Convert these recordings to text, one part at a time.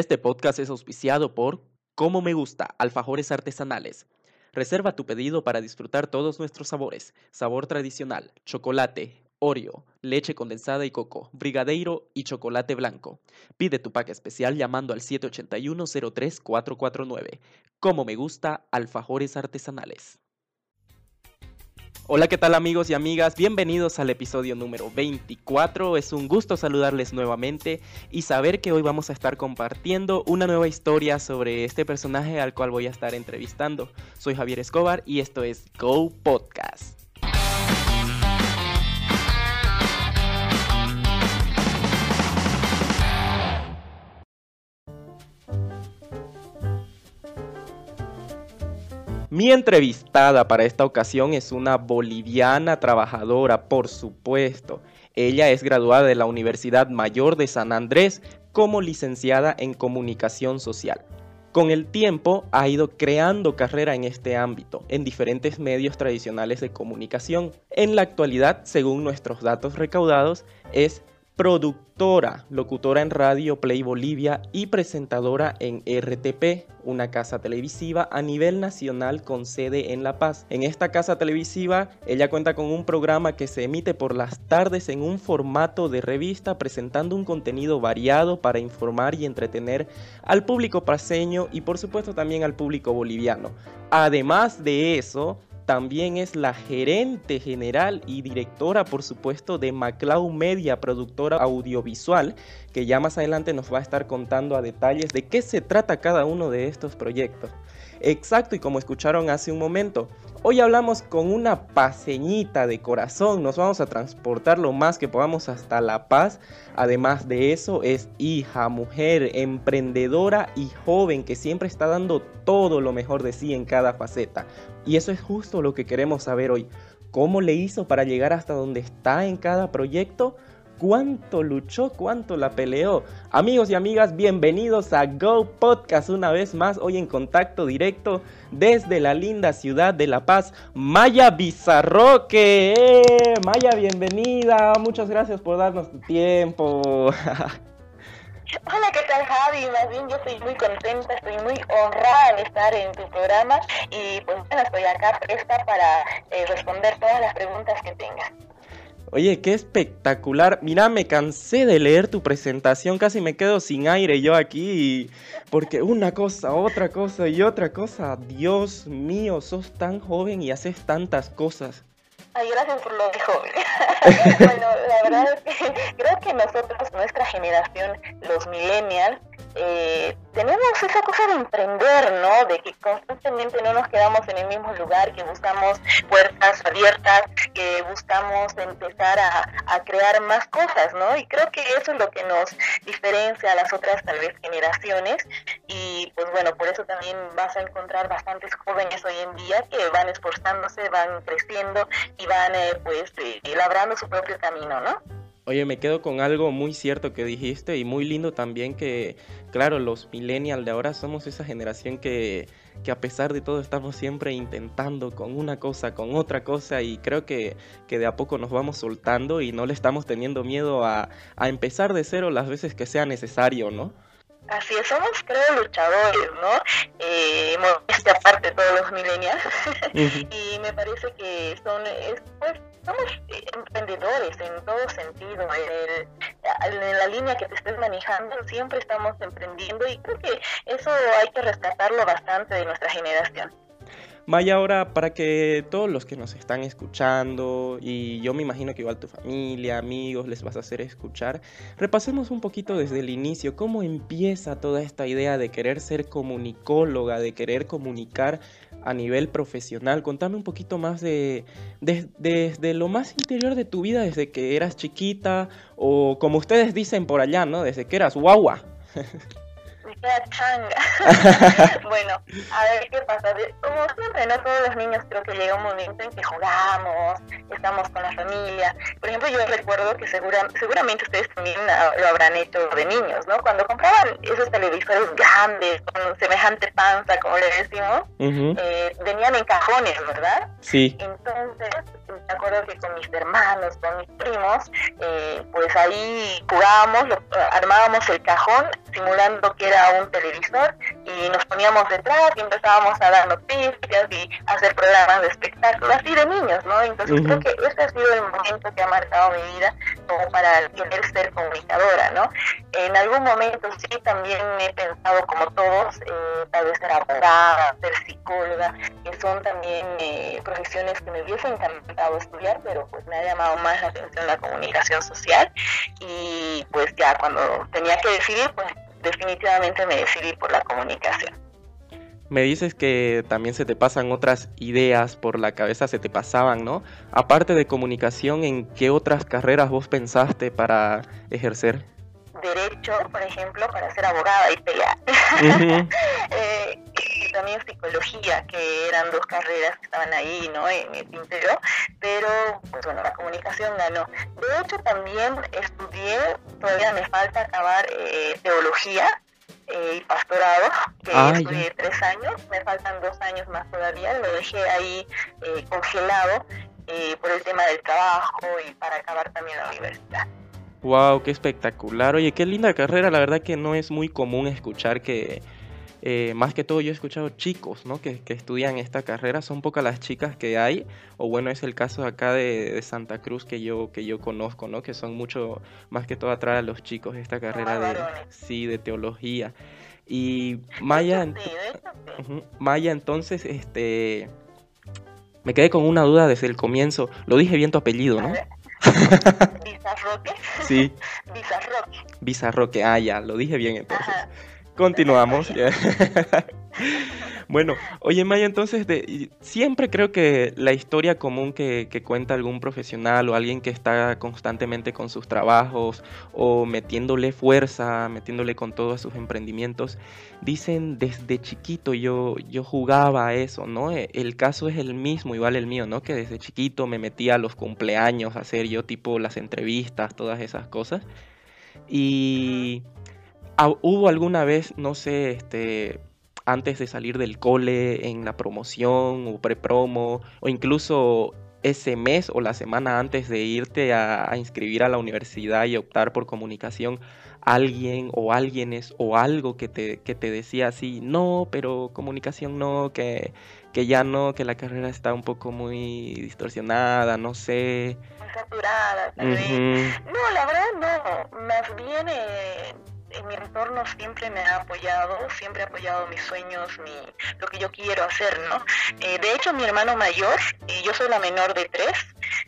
Este podcast es auspiciado por Como Me Gusta, Alfajores Artesanales. Reserva tu pedido para disfrutar todos nuestros sabores. Sabor tradicional, chocolate, Oreo, leche condensada y coco, brigadeiro y chocolate blanco. Pide tu pack especial llamando al 781-03449. Como me gusta, alfajores artesanales. Hola, ¿qué tal amigos y amigas? Bienvenidos al episodio número 24. Es un gusto saludarles nuevamente y saber que hoy vamos a estar compartiendo una nueva historia sobre este personaje al cual voy a estar entrevistando. Soy Javier Escobar y esto es Go Podcast. Mi entrevistada para esta ocasión es una boliviana trabajadora, por supuesto. Ella es graduada de la Universidad Mayor de San Andrés como licenciada en comunicación social. Con el tiempo ha ido creando carrera en este ámbito, en diferentes medios tradicionales de comunicación. En la actualidad, según nuestros datos recaudados, es productora, locutora en Radio Play Bolivia y presentadora en RTP, una casa televisiva a nivel nacional con sede en La Paz. En esta casa televisiva, ella cuenta con un programa que se emite por las tardes en un formato de revista presentando un contenido variado para informar y entretener al público paseño y por supuesto también al público boliviano. Además de eso, también es la gerente general y directora, por supuesto, de Maclau Media, productora audiovisual, que ya más adelante nos va a estar contando a detalles de qué se trata cada uno de estos proyectos. Exacto, y como escucharon hace un momento, Hoy hablamos con una paseñita de corazón, nos vamos a transportar lo más que podamos hasta La Paz. Además de eso, es hija, mujer, emprendedora y joven que siempre está dando todo lo mejor de sí en cada faceta. Y eso es justo lo que queremos saber hoy. ¿Cómo le hizo para llegar hasta donde está en cada proyecto? Cuánto luchó, cuánto la peleó. Amigos y amigas, bienvenidos a Go Podcast una vez más, hoy en contacto directo desde la linda ciudad de La Paz, Maya Bizarroque. ¡Eh! Maya, bienvenida, muchas gracias por darnos tu tiempo. Hola, ¿qué tal Javi? Más bien yo estoy muy contenta, estoy muy honrada de estar en tu programa y pues bueno, estoy acá presta para eh, responder todas las preguntas que tengas. Oye, qué espectacular. Mira, me cansé de leer tu presentación, casi me quedo sin aire yo aquí, porque una cosa, otra cosa y otra cosa. Dios mío, sos tan joven y haces tantas cosas. Ay, gracias por lo de joven. bueno, la verdad es que creo que nosotros, nuestra generación, los millennials, eh, tenemos esa cosa de emprender, ¿no? De que constantemente no nos quedamos en el mismo lugar, que buscamos puertas abiertas, que buscamos empezar a, crear más cosas, ¿no? Y creo que eso es lo que nos diferencia a las otras tal vez generaciones y pues bueno, por eso también vas a encontrar bastantes jóvenes hoy en día que van esforzándose, van creciendo y van eh, pues eh, labrando su propio camino, ¿no? Oye, me quedo con algo muy cierto que dijiste y muy lindo también que, claro, los millennials de ahora somos esa generación que, que a pesar de todo estamos siempre intentando con una cosa, con otra cosa y creo que, que de a poco nos vamos soltando y no le estamos teniendo miedo a, a empezar de cero las veces que sea necesario, ¿no? Así es, somos creo luchadores, ¿no? Eh, este aparte todos los millennials y me parece que son, pues, somos emprendedores en todo sentido, en, en, la línea que te estés manejando siempre estamos emprendiendo y creo que eso hay que rescatarlo bastante de nuestra generación. Maya, ahora para que todos los que nos están escuchando, y yo me imagino que igual tu familia, amigos, les vas a hacer escuchar, repasemos un poquito desde el inicio cómo empieza toda esta idea de querer ser comunicóloga, de querer comunicar a nivel profesional. Contame un poquito más de, desde lo más interior de tu vida, desde que eras chiquita, o como ustedes dicen por allá, ¿no? Desde que eras guagua. bueno, a ver qué pasa. Como siempre, ¿no? Todos los niños creo que llega un momento en que jugamos, estamos con la familia. Por ejemplo, yo recuerdo que segura, seguramente ustedes también lo habrán hecho de niños, ¿no? Cuando compraban esos televisores grandes, con semejante panza, como le decimos, eh, venían en cajones, ¿verdad? Sí. Entonces, recuerdo que con mis hermanos, con mis primos, eh, pues ahí jugábamos, armábamos el cajón simulando que era un televisor y nos poníamos detrás y empezábamos a dar noticias y hacer programas de espectáculos, así de niños, ¿no? Entonces creo que ese ha sido el momento que ha marcado mi vida como para querer ser comunicadora, ¿no? En algún momento sí también he pensado como todos, eh, tal vez ser abogada, ser psicóloga, que son también eh, profesiones que me hubiese encantado estudiar, pero pues me ha llamado más la atención la comunicación social y pues ya cuando tenía que decidir, pues definitivamente me decidí por la comunicación. Me dices que también se te pasan otras ideas por la cabeza, se te pasaban, ¿no? Aparte de comunicación, ¿en qué otras carreras vos pensaste para ejercer? Derecho, por ejemplo, para ser abogada y pelear. Eh, y también psicología, que eran dos carreras que estaban ahí, ¿no? En el interior, pero, pues bueno, la comunicación ganó. De hecho, también estudié, todavía me falta acabar eh, teología, eh, y pastorado, que ah, estudié tres años, me faltan dos años más todavía, lo dejé ahí eh, congelado eh, por el tema del trabajo y para acabar también la universidad. Wow, qué espectacular. Oye, qué linda carrera. La verdad que no es muy común escuchar que eh, más que todo yo he escuchado chicos ¿no? que, estudian esta carrera, son pocas las chicas que hay, o bueno, es el caso acá de, Santa Cruz que yo, que yo conozco, ¿no? que son mucho, más que todo atrás a los chicos esta carrera de, sí, de teología. Y Maya, Maya, entonces, este, me quedé con una duda desde el comienzo, lo dije bien tu apellido, ¿no? Bizarroque. Sí. Bizarroque. Bizarroque, ah, ya, lo dije bien entonces. Continuamos. bueno, oye Maya, entonces siempre creo que la historia común que, cuenta algún profesional o alguien que está constantemente con sus trabajos o metiéndole fuerza, metiéndole con todos sus emprendimientos, dicen desde chiquito yo, yo jugaba a eso, ¿no? E, el caso es el mismo, igual el mío, ¿no? Que desde chiquito me metía a los cumpleaños a hacer yo tipo las entrevistas, todas esas cosas. Y ¿Hubo alguna vez, no sé, este, antes de salir del cole, en la promoción o prepromo, o incluso ese mes o la semana antes de irte a, inscribir a la universidad y optar por comunicación, alguien o alguienes o algo que te, que te decía así, no, pero comunicación no, que, que ya no, que la carrera está un poco muy distorsionada, no sé. Muy saturada, No, la verdad no, más bien... Eh en mi entorno siempre me ha apoyado, siempre ha apoyado mis sueños, mi, lo que yo quiero hacer, ¿no? Eh, de hecho, mi hermano mayor, y yo soy la menor de tres,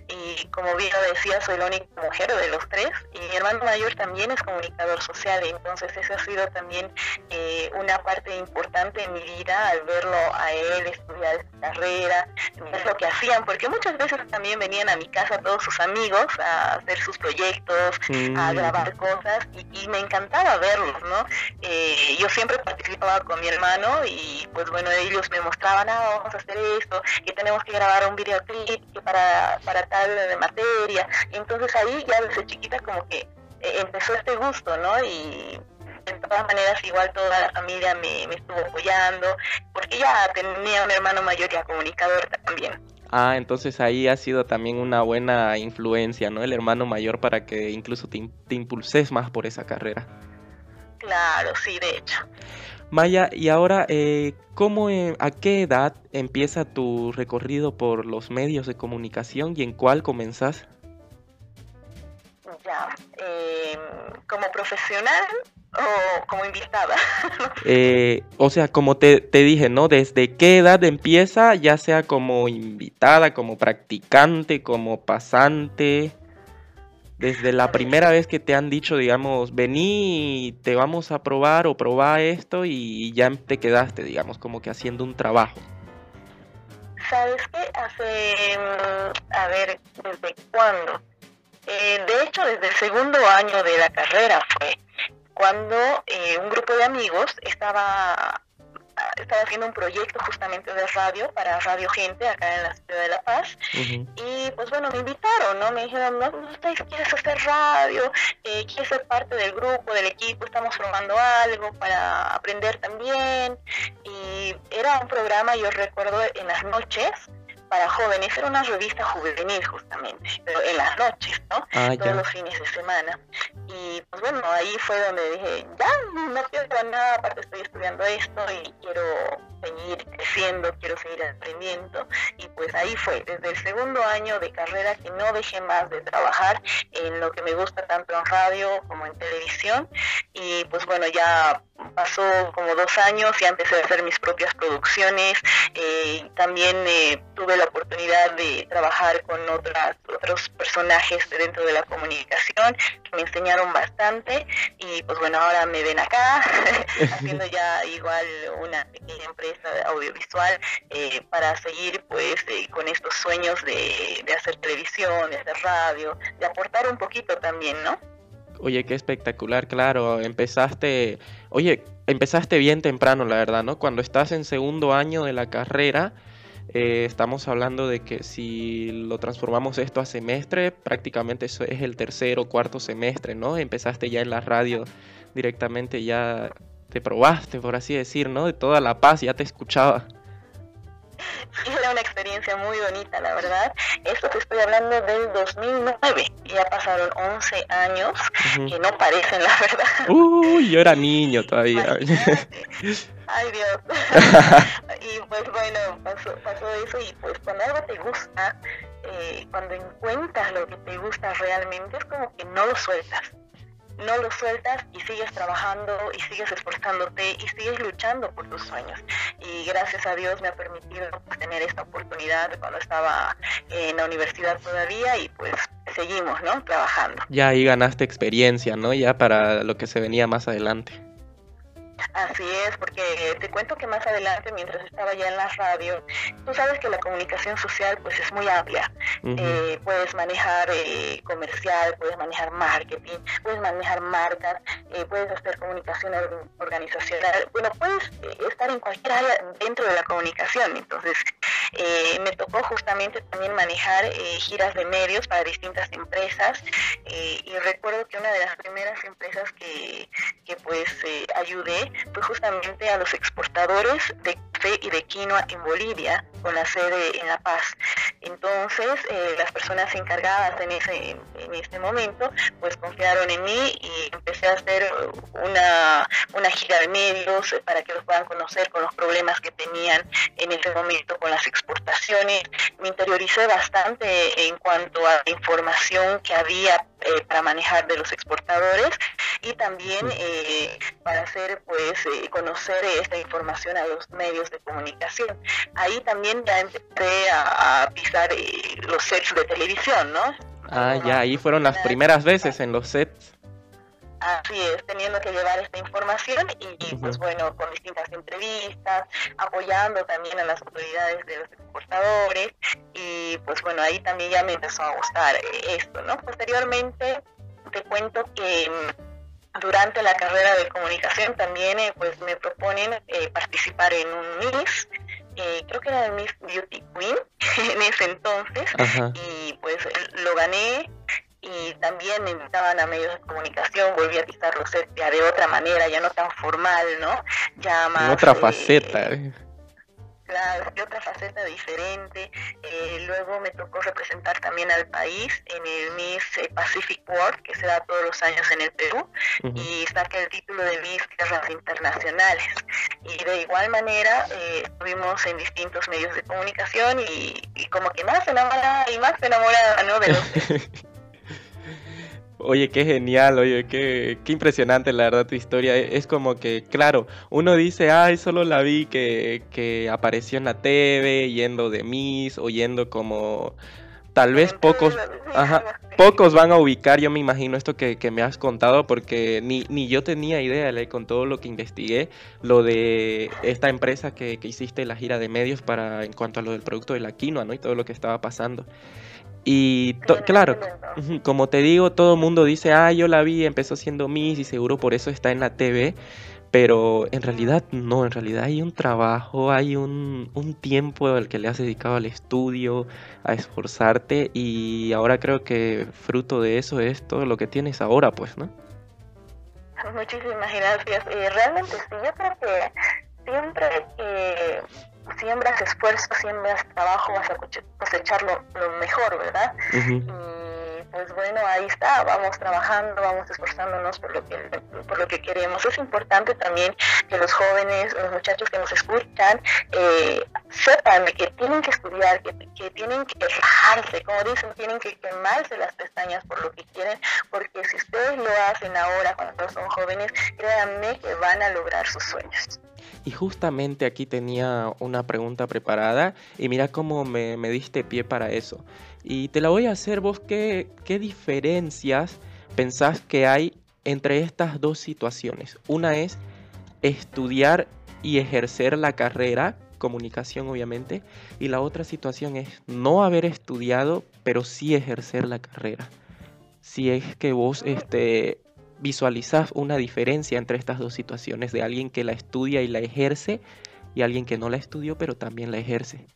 y como bien lo decía, soy la única mujer de los tres, y mi hermano mayor también es comunicador social, entonces eso ha sido también eh, una parte importante en mi vida al verlo a él estudiar carrera, ver lo que hacían, porque muchas veces también venían a mi casa todos sus amigos a hacer sus proyectos, a grabar cosas, y me encantaba verlos, ¿no? Eh, yo siempre participaba con mi hermano y pues bueno, ellos me mostraban, ah, vamos a hacer esto, que tenemos que grabar un videoclip para, para tal de materia. Y entonces ahí ya desde chiquita como que eh, empezó este gusto, ¿no? Y de todas maneras igual toda la familia me, me estuvo apoyando, porque ya tenía un hermano mayor ya comunicador también. Ah, entonces ahí ha sido también una buena influencia, ¿no? El hermano mayor para que incluso te, te impulses más por esa carrera. Claro, sí, de hecho. Maya, y ahora, eh, ¿cómo, eh, ¿a qué edad empieza tu recorrido por los medios de comunicación y en cuál comenzás? Ya, eh, ¿como profesional o como invitada? eh, o sea, como te, te, dije, ¿no? ¿Desde qué edad empieza, ya sea como invitada, como practicante, como pasante? Desde la primera vez que te han dicho, digamos, vení, te vamos a probar o probar esto y ya te quedaste, digamos, como que haciendo un trabajo? ¿Sabes qué? Hace, mm, a ver, ¿desde cuándo? Eh, de hecho, desde el segundo año de la carrera fue cuando eh, un grupo de amigos estaba estaba haciendo un proyecto justamente de radio para Radio Gente acá en la ciudad de La Paz. Y pues bueno me invitaron no me dijeron no, no quieres hacer radio eh, quieres ser parte del grupo del equipo estamos formando algo para aprender también y era un programa yo recuerdo en las noches para jóvenes, era una revista juvenil justamente, pero en las noches, ¿no? Ah, Todos los fines de semana. Y pues bueno, ahí fue donde dije, ya, no quiero nada, aparte estoy estudiando esto y quiero seguir creciendo, quiero seguir aprendiendo. Y pues ahí fue, desde el segundo año de carrera que no dejé más de trabajar en lo que me gusta tanto en radio como en televisión. Y pues bueno, ya pasó como dos años y empecé a hacer mis propias producciones. Eh, también eh, tuve la oportunidad de trabajar con otras, otros personajes dentro de la comunicación que me enseñaron bastante y pues bueno, ahora me ven acá haciendo ya igual una pequeña empresa audiovisual eh, para seguir pues con estos sueños de, de hacer televisión, de hacer radio, de aportar un poquito también, ¿no? Oye, qué espectacular, claro. Empezaste, oye, empezaste bien temprano, la verdad, ¿no? Cuando estás en segundo año de la carrera, eh, estamos hablando de que si lo transformamos esto a semestre, prácticamente eso es el tercer o cuarto semestre, ¿no? Empezaste ya en la radio directamente, ya te probaste, por así decir, ¿no? De toda la paz, ya te escuchaba. era una experiencia muy bonita, la verdad. Esto te estoy hablando del 2009. Ya pasaron 11 años que no parecen, la verdad. Uy, yo era niño todavía. Ay Dios. y pues bueno, pasó, pasó, eso y pues cuando algo te gusta, eh, cuando encuentras lo que te gusta realmente, es como que no lo sueltas no lo sueltas y sigues trabajando y sigues esforzándote y sigues luchando por tus sueños. Y gracias a Dios me ha permitido tener esta oportunidad cuando estaba en la universidad todavía y pues seguimos, ¿no? Trabajando. Ya ahí ganaste experiencia, ¿no? Ya para lo que se venía más adelante. Así es, porque te cuento que más adelante, mientras estaba ya en la radio, tú sabes que la comunicación social pues es muy amplia. Eh, puedes manejar eh, comercial, puedes manejar marketing, puedes manejar marcas, eh, puedes hacer comunicación organizacional. Bueno, puedes estar en cualquier área dentro de la comunicación. Entonces, me tocó justamente también manejar giras de medios para distintas empresas y recuerdo que una de las primeras empresas que, que pues ayudé fue justamente a los exportadores de café y de quinoa en Bolivia, con la sede en La Paz. Entonces, eh, las personas encargadas en ese, en este momento, pues confiaron en mí y empecé a hacer una, una gira de medios para que los puedan conocer con los problemas que tenían en ese momento con las exportaciones. Me interioricé bastante en cuanto a la información que había eh, para manejar de los exportadores y también eh, para hacer pues eh, conocer esta información a los medios de comunicación. Ahí también ya empecé a, pisar los sets de televisión, ¿no? Ah, ya, ahí fueron las primeras veces en los sets. Así es, teniendo que llevar esta información y, pues bueno, con distintas entrevistas, apoyando también a las autoridades de los exportadores y pues bueno, ahí también ya me empezó a gustar eh, esto, ¿no? Posteriormente te cuento que mm, durante la carrera de comunicación también eh, pues me proponen eh, participar en un Miss, creo que era el Miss Beauty Queen en ese entonces y pues lo gané y también me invitaban a medios de comunicación, volví a pisar ya de otra manera, ya no tan formal, ¿no? Ya más... otra eh, faceta. Eh. Claro, de otra faceta diferente. Eh, luego me tocó representar también al país en el Miss Pacific World, que se da todos los años en el Perú, y saqué el título de Miss Guerras Internacionales. Y de igual manera estuvimos en distintos medios de comunicación y, y como que más enamorada y más enamorada ¿no? de los... Oye, qué genial, oye, qué, qué impresionante la verdad tu historia. Es como que, claro, uno dice, ay, solo la vi que, que apareció en la TV, yendo de Miss, o yendo como... Tal vez pocos, ajá, pocos van a ubicar, yo me imagino, esto que, que me has contado, porque ni, ni yo tenía idea, con todo lo que investigué, lo de esta empresa que, que hiciste la gira de medios para en cuanto a lo del producto de la quinoa, ¿no? Y todo lo que estaba pasando. Y claro, como te digo, todo el mundo dice, ah, yo la vi, empezó siendo Miss y seguro por eso está en la TV, pero en realidad no, en realidad hay un trabajo, hay un, un tiempo al que le has dedicado al estudio, a esforzarte y ahora creo que fruto de eso es todo lo que tienes ahora, pues, ¿no? Muchísimas gracias. Eh, realmente sí, yo creo que siempre que siembras esfuerzo, siembras trabajo, vas a cosechar lo, mejor, ¿verdad? pues bueno, ahí está, vamos trabajando, vamos esforzándonos por lo que por lo que queremos. Es importante también que los jóvenes, los muchachos que nos escuchan, eh, sepan que tienen que estudiar, que, que tienen que rajarse, como dicen, tienen que quemarse las pestañas por lo que quieren, porque si ustedes lo hacen ahora cuando son jóvenes, créanme que van a lograr sus sueños. Y justamente aquí tenía una pregunta preparada y mira cómo me, diste pie para eso. Y te la voy a hacer vos, ¿qué, qué diferencias pensás que hay entre estas dos situaciones? Una es estudiar y ejercer la carrera, comunicación obviamente, y la otra situación es no haber estudiado, pero sí ejercer la carrera. Si es que vos este, visualizás una diferencia entre estas dos situaciones de alguien que la estudia y la ejerce y alguien que no la estudió, pero también la ejerce.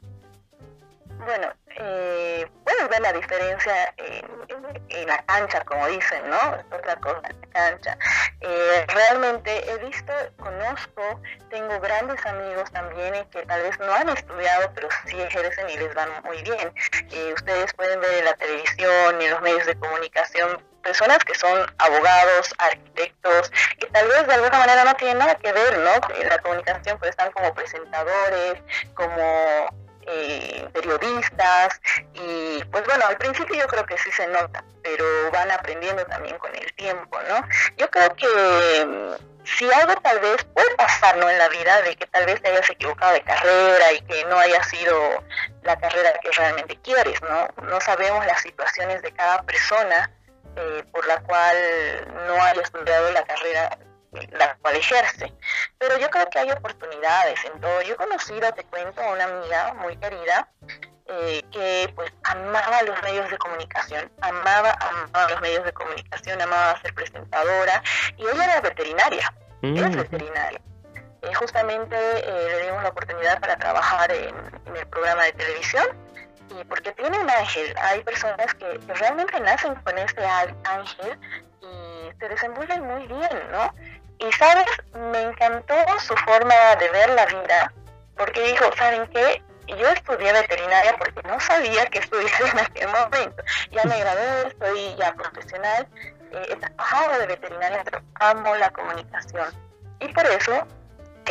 Bueno, eh, puedes ver la diferencia en, la cancha, como dicen, ¿no? Otra cosa, la cancha. Eh, realmente he visto, conozco, tengo grandes amigos también que tal vez no han estudiado, pero sí ejercen y les van muy bien. Eh, ustedes pueden ver en la televisión, en los medios de comunicación, personas que son abogados, arquitectos, que tal vez de alguna manera no tienen nada que ver, ¿no? En la comunicación, pues están como presentadores, como eh, periodistas y pues bueno, al principio yo creo que sí se nota, pero van aprendiendo también con el tiempo, ¿no? Yo creo que mm, si algo tal vez puede pasar, ¿no? En la vida de que tal vez te hayas equivocado de carrera y que no haya sido la carrera que realmente quieres, ¿no? No sabemos las situaciones de cada persona eh, por la cual no haya estudiado la carrera la cual ejerce. Pero yo creo que hay oportunidades en todo. Yo he conocido, te cuento, a una amiga muy querida eh, que pues amaba los medios de comunicación, amaba, amaba los medios de comunicación, amaba ser presentadora y ella era veterinaria, mm. es veterinaria. Eh, justamente eh, le dimos la oportunidad para trabajar en, el programa de televisión porque tiene un ángel, hay personas que, que realmente nacen con este ángel y se desenvuelven muy bien, ¿no? Y sabes, me encantó su forma de ver la vida, porque dijo, ¿saben qué? Yo estudié veterinaria porque no sabía que estudiar en aquel momento. Ya me gradué, soy ya profesional, eh, he trabajado de veterinaria, pero amo la comunicación. Y por eso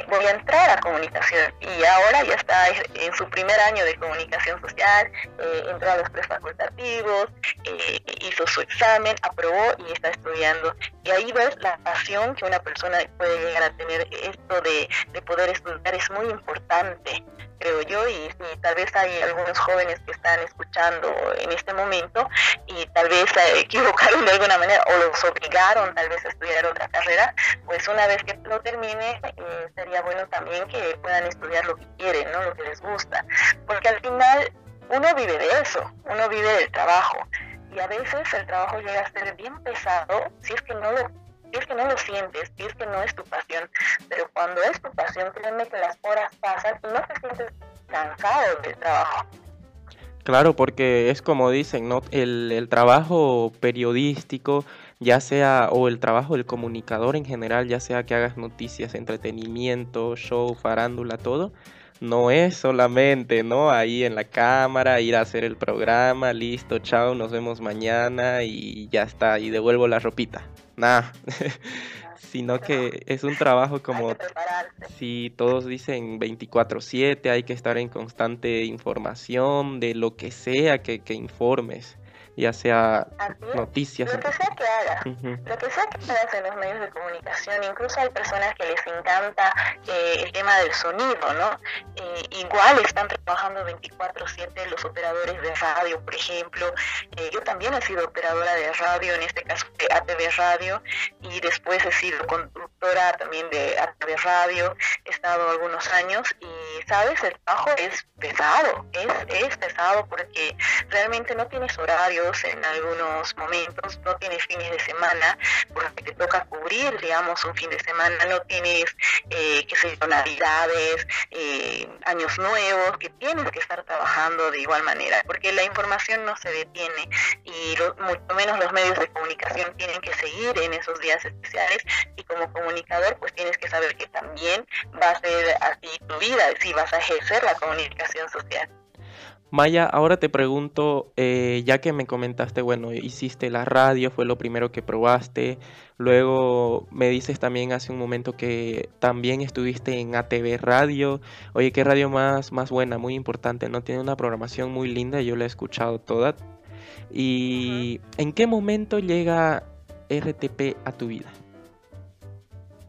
voy a entrar a comunicación y ahora ya está en su primer año de comunicación social, eh, entró a los prefacultativos, eh, hizo su examen, aprobó y está estudiando. Y ahí ves la pasión que una persona puede llegar a tener. Esto de, de poder estudiar es muy importante creo yo, y, tal vez hay algunos jóvenes que están escuchando en este momento y tal vez se equivocaron de alguna manera o los obligaron tal vez a estudiar otra carrera, pues una vez que lo termine eh, sería bueno también que puedan estudiar lo que quieren, ¿no? lo que les gusta, porque al final uno vive de eso, uno vive del trabajo y a veces el trabajo llega a ser bien pesado si es que no lo es que no lo sientes, si es que no es tu pasión, pero cuando es tu pasión, créeme que las horas pasan y no te sientes cansado del trabajo. Claro, porque es como dicen, ¿no? El, el, trabajo periodístico, ya sea, o el trabajo del comunicador en general, ya sea que hagas noticias, entretenimiento, show, farándula, todo, no es solamente, ¿no? Ahí en la cámara, ir a hacer el programa, listo, chao, nos vemos mañana y ya está, y devuelvo la ropita nada, sino que es un trabajo como si todos dicen 24/7, hay que estar en constante información de lo que sea que, que informes ya sea noticias. Lo que sea que hagas, lo que sea que hagas en los medios de comunicación, incluso hay personas que les encanta eh, el tema del sonido, ¿no? Eh, igual están trabajando 24/7 los operadores de radio, por ejemplo. Eh, yo también he sido operadora de radio, en este caso de ATV Radio, y después he sido conductora también de ATV Radio, he estado algunos años y, ¿sabes? El trabajo es pesado, es, es pesado porque realmente no tienes horario, en algunos momentos, no tienes fines de semana, porque te toca cubrir, digamos, un fin de semana, no tienes, eh, qué sé navidades, eh, años nuevos, que tienes que estar trabajando de igual manera, porque la información no se detiene y mucho menos los medios de comunicación tienen que seguir en esos días especiales y como comunicador pues tienes que saber que también va a ser así tu vida, si vas a ejercer la comunicación social. Maya, ahora te pregunto, eh, ya que me comentaste, bueno, hiciste la radio, fue lo primero que probaste, luego me dices también hace un momento que también estuviste en ATV Radio, oye, qué radio más, más buena, muy importante, ¿no? Tiene una programación muy linda, yo la he escuchado toda. ¿Y en qué momento llega RTP a tu vida?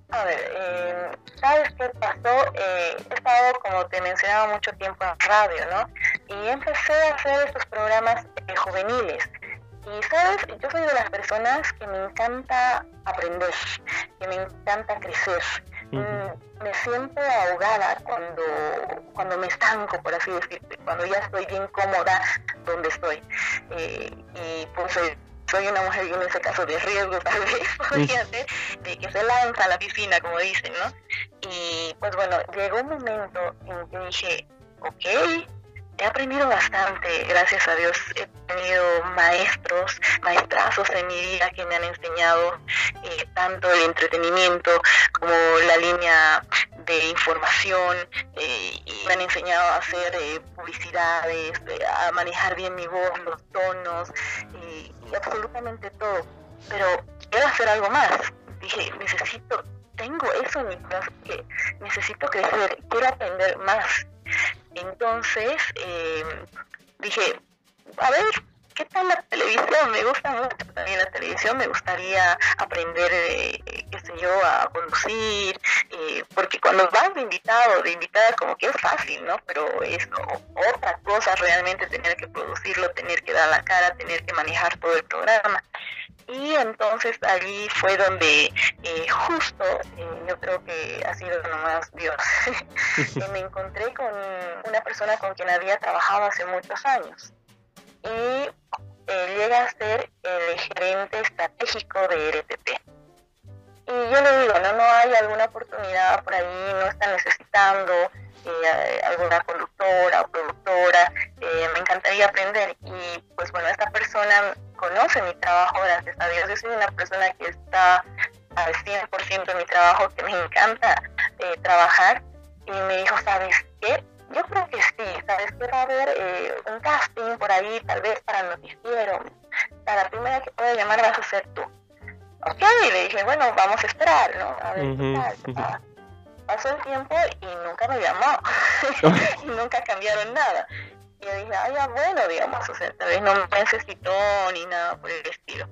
A ver, eh, ¿sabes qué pasó? Eh, he estado, como te mencionaba, mucho tiempo en radio, ¿no? Y empecé a hacer estos programas eh, juveniles. Y, ¿sabes? Yo soy de las personas que me encanta aprender, que me encanta crecer. Mm, me siento ahogada cuando, cuando me estanco, por así decirlo, cuando ya estoy bien cómoda donde estoy. y pues soy una mujer, en ese caso de riesgo tal vez, podría ser, de que se lanza a la piscina, como dicen, ¿no? Y pues bueno, llegó un momento en que dije, ok, he aprendido bastante, gracias a Dios. He tenido maestros, maestrazos en mi vida que me han enseñado eh, tanto el entretenimiento como la línea de información eh, y me han enseñado a hacer eh, publicidades, a manejar bien mi voz, los tonos y, absolutamente todo. Pero quiero hacer algo más. Dije, necesito, tengo eso en mi corazón que necesito crecer, quiero aprender más entonces eh, dije, a ver, ¿qué tal la televisión? Me gusta mucho también la televisión, me gustaría aprender, eh, qué sé yo, a conducir, eh, porque cuando vas de invitado, de invitada, como que es fácil, ¿no? Pero es otra cosa realmente tener que producirlo, tener que dar la cara, tener que manejar todo el programa. Y entonces allí fue donde eh, justo, eh, yo creo que ha sido nomás Dios, me encontré con una persona con quien había trabajado hace muchos años. Y eh, llega a ser el gerente estratégico de RTP. Y yo le digo, no, no hay alguna oportunidad por ahí, no está necesitando eh, alguna conductora o productora, eh, me encantaría aprender. Y pues bueno, esta persona conoce mi trabajo, gracias a Dios. Yo soy una persona que está al 100% en mi trabajo, que me encanta eh, trabajar. Y me dijo, ¿sabes qué? Yo creo que sí, ¿sabes qué? Va a haber un casting por ahí, tal vez para noticiero. La primera que puede llamar vas a ser tú. Ok, y le dije, bueno, vamos a esperar, ¿no? A ver qué tal pasó el tiempo y nunca me llamó, y nunca cambiaron nada. Y yo dije, ay, ya bueno, digamos, o sea, tal vez no me necesitó ni nada por el estilo.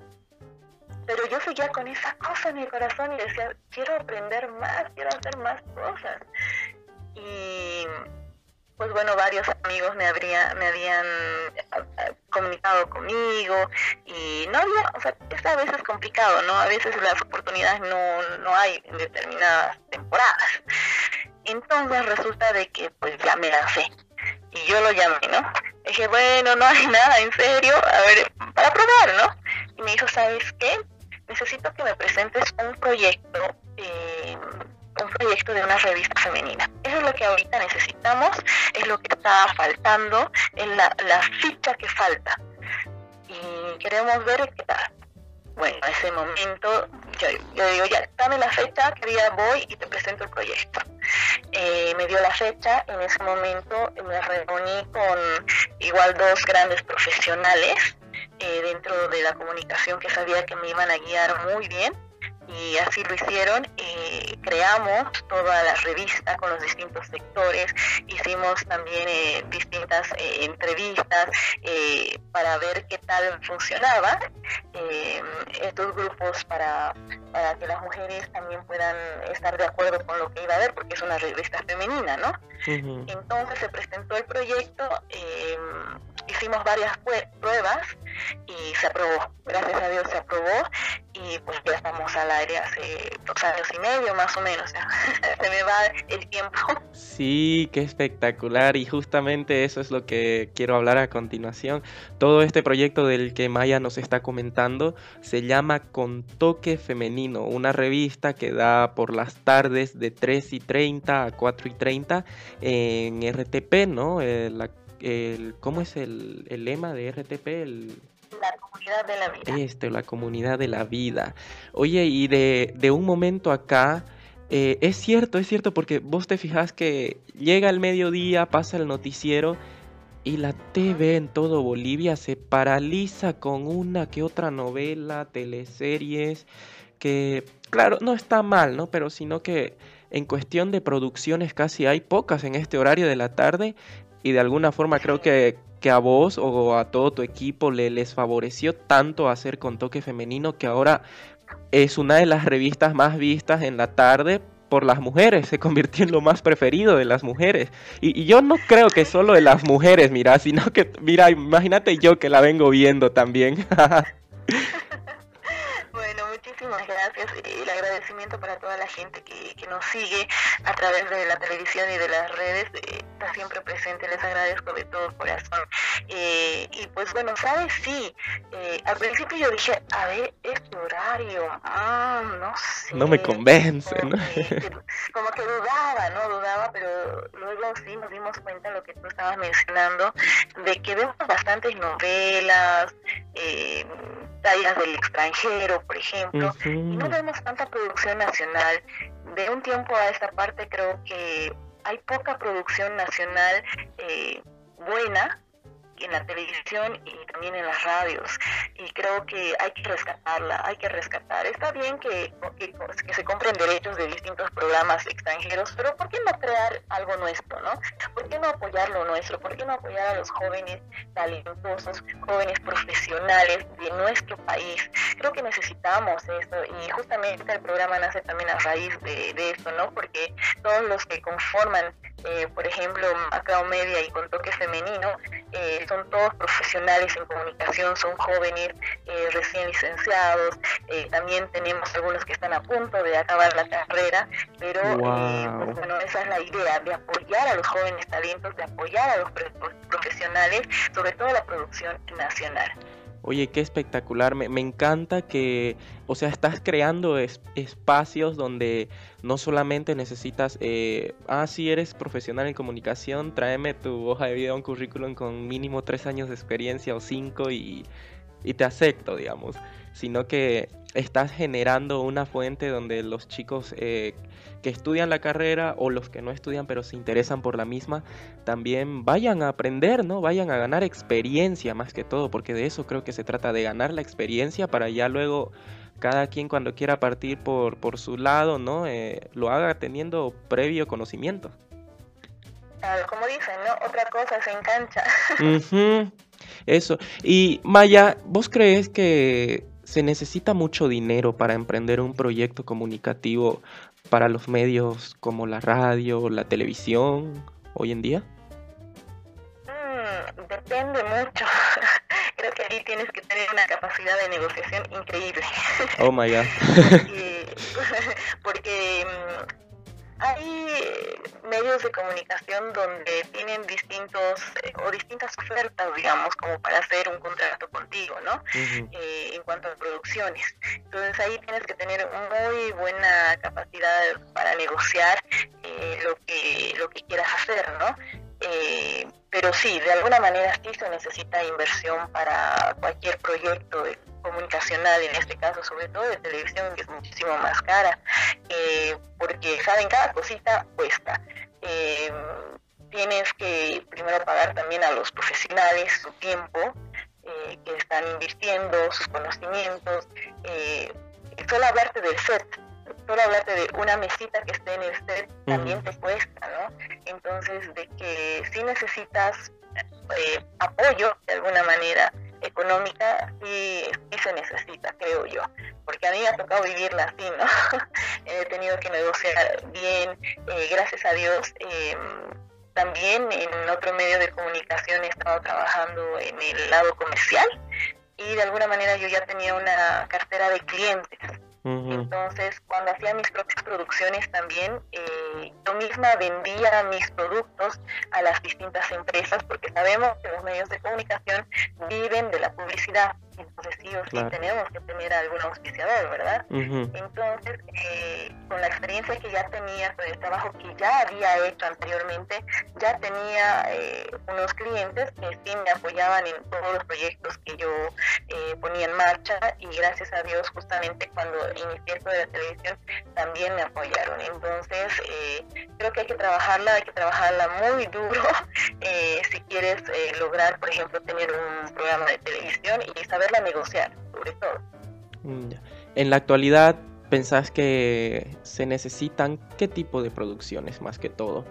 Pero yo seguía con esa cosa en mi corazón y decía, quiero aprender más, quiero hacer más cosas. Y pues bueno, varios amigos me, habría, me habían eh, comunicado conmigo y no había, o sea, esta vez es complicado, ¿no? A veces las oportunidades no, no hay en determinadas temporadas. Entonces resulta de que pues ya me lancé y yo lo llamé, ¿no? Dije, bueno, no hay nada, en serio, a ver, para probar, ¿no? Y me dijo, ¿sabes qué? Necesito que me presentes un proyecto eh, un proyecto de una revista femenina. Eso es lo que ahorita necesitamos, es lo que está faltando, es la, la ficha que falta. Y queremos ver qué tal. Bueno, en ese momento yo, digo, ya, dame la fecha, que día voy y te presento el proyecto. Eh, me dio la fecha, en ese momento me reuní con igual dos grandes profesionales eh, dentro de la comunicación que sabía que me iban a guiar muy bien y así lo hicieron. y creamos toda la revista con los distintos sectores, hicimos también eh, distintas eh, entrevistas eh, para ver qué tal funcionaba estos grupos para, para que las mujeres también puedan estar de acuerdo con lo que iba a haber, porque es una revista femenina, ¿no? Entonces se presentó el proyecto, hicimos varias pruebas y se aprobó, gracias a Dios se aprobó y pues ya estamos al aire hace dos años y medio más o menos, se me va el tiempo. Sí, qué espectacular y justamente eso es lo que quiero hablar a continuación. Todo este proyecto del que Maya nos está comentando se llama Con Toque Femenino, una revista que da por las tardes de 3 y 30 a 4 y 30 en RTP, ¿no? Eh, el, ¿Cómo es el, el lema de RTP? El, la comunidad de la vida. Este, la comunidad de la vida. Oye, y de, de un momento acá, eh, es cierto, es cierto, porque vos te fijas que llega el mediodía, pasa el noticiero y la TV en todo Bolivia se paraliza con una que otra novela, teleseries, que claro, no está mal, ¿no? Pero sino que en cuestión de producciones casi hay pocas en este horario de la tarde y de alguna forma creo que que a vos o a todo tu equipo le, les favoreció tanto hacer con toque femenino que ahora es una de las revistas más vistas en la tarde por las mujeres, se convirtió en lo más preferido de las mujeres. Y, y, yo no creo que solo de las mujeres, mira, sino que, mira, imagínate yo que la vengo viendo también. gracias. El agradecimiento para toda la gente que, que nos sigue a través de la televisión y de las redes. Está siempre presente, les agradezco de todo corazón. Eh, y pues bueno, ¿sabes? Sí, eh, al principio yo dije, a ver, este horario, ah, no sé. No me convence, como Que, como que dudaba, ¿no? Dudaba, pero luego sí nos dimos cuenta de lo que tú estabas mencionando, de que vemos bastantes novelas, eh, tallas del extranjero, por ejemplo, y no vemos tanta producción nacional. De un tiempo a esta parte creo que hay poca producción nacional eh, buena en la televisión y también en las radios. Y creo que hay que rescatarla, hay que rescatar. Está bien que, que, se compren derechos de distintos programas extranjeros, pero ¿por qué no crear algo nuestro, no? ¿Por qué no apoyar lo nuestro? ¿Por qué no apoyar a los jóvenes talentosos, jóvenes profesionales de nuestro país? Creo que necesitamos esto y justamente el programa nace también a raíz de, de esto, ¿no? Porque todos los que conforman, eh, por ejemplo, Macao Media y con toque femenino, eh, son todos profesionales en comunicación, son jóvenes eh, recién licenciados, eh, también tenemos algunos que están a punto de acabar la carrera, pero eh, pues, bueno, esa es la idea, de apoyar a los jóvenes talentos, de apoyar a los profesionales, sobre todo la producción nacional. Oye, qué espectacular. Me, me, encanta que, o sea, estás creando es, espacios donde no solamente necesitas, eh, ah, si eres profesional en comunicación, tráeme tu hoja de vida, un currículum con mínimo tres años de experiencia o cinco y, y te acepto, digamos, sino que estás generando una fuente donde los chicos eh, que estudian la carrera o los que no estudian pero se interesan por la misma también vayan a aprender, ¿no? Vayan a ganar experiencia más que todo, porque de eso creo que se trata, de ganar la experiencia para ya luego cada quien cuando quiera partir por, por su lado, ¿no? Eh, lo haga teniendo previo conocimiento. como dicen, ¿no? Otra cosa se engancha. Eso. Y Maya, ¿vos crees que se necesita mucho dinero para emprender un proyecto comunicativo para los medios como la radio, la televisión hoy en día? Mm, depende mucho. Creo que ahí tienes que tener una capacidad de negociación increíble. Oh my god. porque, porque mm, hay medios de comunicación donde tienen distintos eh, o distintas ofertas, digamos, como para hacer un contrato contigo, ¿no? eh, en cuanto a producciones. Entonces ahí tienes que tener muy buena capacidad para negociar eh, lo que lo que quieras hacer, ¿no? Eh, pero sí, de alguna manera sí se necesita inversión para cualquier proyecto comunicacional, en este caso sobre todo de televisión, que es muchísimo más cara, eh, porque saben, cada cosita cuesta. Eh, tienes que primero pagar también a los profesionales su tiempo, que están invirtiendo, sus conocimientos, solo hablarte del set, solo hablarte de una mesita que esté en el set también te cuesta, ¿no? Entonces, de que si necesitas eh, apoyo de alguna manera económica, sí, se necesita, creo yo, porque a mí me ha tocado vivirla así, ¿no? He tenido que negociar bien, eh, gracias a Dios. Eh, también en otro medio de comunicación he estado trabajando en el lado comercial y de alguna manera yo ya tenía una cartera de clientes Entonces, cuando hacía mis propias producciones también, eh, yo misma vendía mis productos a las distintas empresas porque sabemos que los medios de comunicación viven de la publicidad. Entonces sí o sí tenemos que tener algún auspiciador, ¿verdad? Entonces, eh, con la experiencia que ya tenía, con el trabajo que ya había hecho anteriormente, ya tenía eh, unos clientes que sí me apoyaban en todos los proyectos que yo eh, ponía en marcha y gracias a Dios justamente cuando inicié esto de la televisión también me apoyaron. Entonces, creo que hay que trabajarla, hay que trabajarla muy duro si quieres lograr, por ejemplo, tener un programa de televisión y saber negociar, sobre todo. Mm, en la actualidad, ¿pensás que se necesitan qué tipo de producciones más que todo?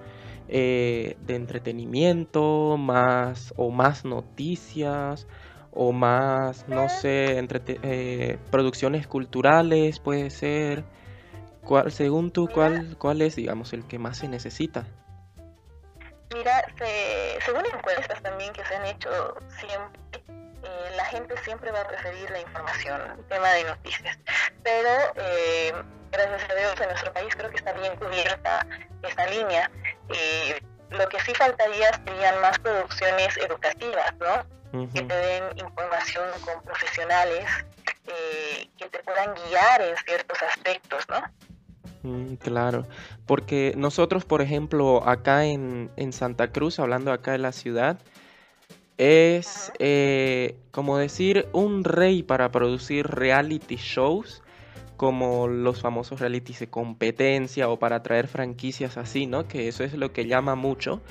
Eh, ¿De entretenimiento, más o más noticias? o más, no sé, entre, eh, producciones culturales puede ser. ¿Cuál, según tú, cuál, cuál es, digamos, el que más se necesita? Mira, según encuestas también que se han hecho siempre, eh, la gente siempre va a preferir la información, el tema de noticias. Pero eh, gracias a Dios en nuestro país creo que está bien cubierta esta línea. lo que sí faltaría serían más producciones educativas, ¿no? Que te den información con profesionales, eh, que te puedan guiar en ciertos aspectos, ¿no? Mm, claro, porque nosotros, por ejemplo, acá en, en Santa Cruz, hablando acá de la ciudad, es eh, como decir un rey para producir reality shows como los famosos realities de competencia o para traer franquicias así, ¿no? Que eso es lo que llama mucho.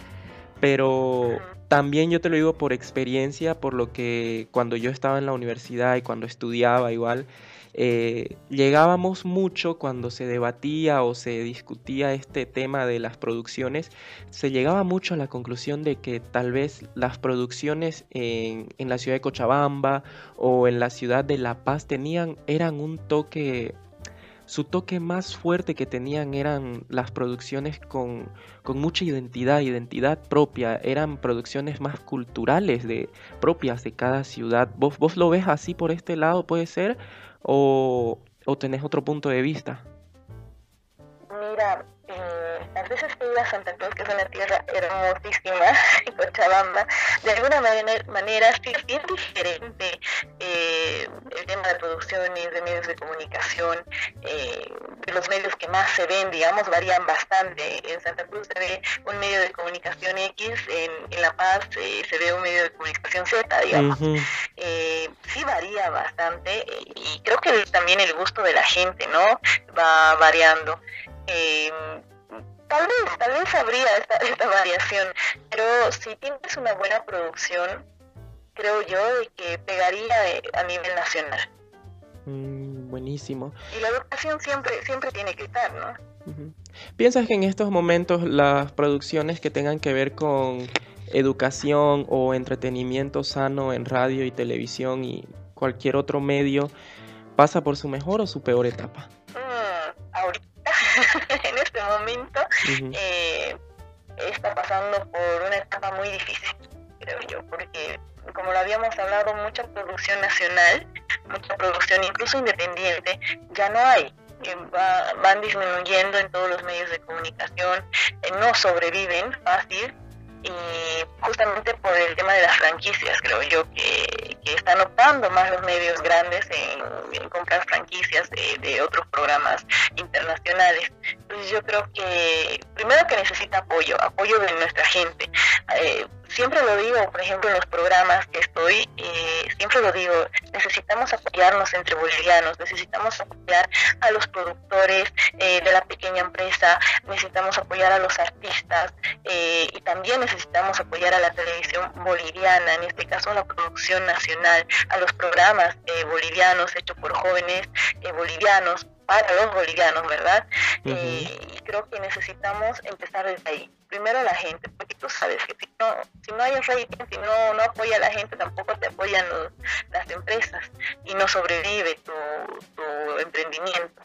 Pero también yo te lo digo por experiencia, por lo que cuando yo estaba en la universidad y cuando estudiaba igual, eh, llegábamos mucho cuando se debatía o se discutía este tema de las producciones, se llegaba mucho a la conclusión de que tal vez las producciones en, la ciudad de Cochabamba o en la ciudad de La Paz tenían, eran un toque su toque más fuerte que tenían eran las producciones con, con, mucha identidad, identidad propia, eran producciones más culturales de, propias de cada ciudad. ¿Vos, ¿Vos lo ves así por este lado, puede ser? O, o tenés otro punto de vista? Mira, eh, las veces que iba a Santa Cruz, que es una tierra hermosísima, Cochabamba, de alguna manera, manera sí es bien diferente eh, el tema de producciones, de medios de comunicación, eh, de los medios que más se ven, digamos, varían bastante. En Santa Cruz se ve un medio de comunicación X, en, La Paz se ve un medio de comunicación Z, digamos. sí varía bastante y creo que también el gusto de la gente, ¿no? Va variando. Tal vez, tal vez habría esta, esta variación, pero si tienes una buena producción, creo yo que pegaría a nivel nacional. Mm, buenísimo. Y la educación siempre, siempre tiene que estar, ¿no? ¿Piensas que en estos momentos las producciones que tengan que ver con educación o entretenimiento sano en radio y televisión y cualquier otro medio pasa por su mejor o su peor etapa? Mm, ahorita en este momento eh, está pasando por una etapa muy difícil, creo yo, porque como lo habíamos hablado, mucha producción nacional, mucha producción incluso independiente, ya no hay. Eh, van disminuyendo en todos los medios de comunicación, eh, no sobreviven fácil y justamente por el tema de las franquicias, creo yo que, están optando más los medios grandes en, comprar franquicias de, otros programas internacionales. Entonces yo creo que primero que necesita apoyo, apoyo de nuestra gente. Eh, siempre lo digo, por ejemplo, en los programas que estoy, eh, siempre lo digo, necesitamos apoyarnos entre bolivianos, necesitamos apoyar a los productores eh, de la pequeña empresa, necesitamos apoyar a los artistas eh, y también necesitamos apoyar a la televisión boliviana, en este caso a la producción nacional, a los programas bolivianos hechos por jóvenes bolivianos para los bolivianos, ¿verdad? y creo que necesitamos empezar desde ahí primero la gente, porque tú sabes que si no, si no hay rating, si no, no apoya a la gente, tampoco te apoyan las empresas y no sobrevive tu, tu emprendimiento.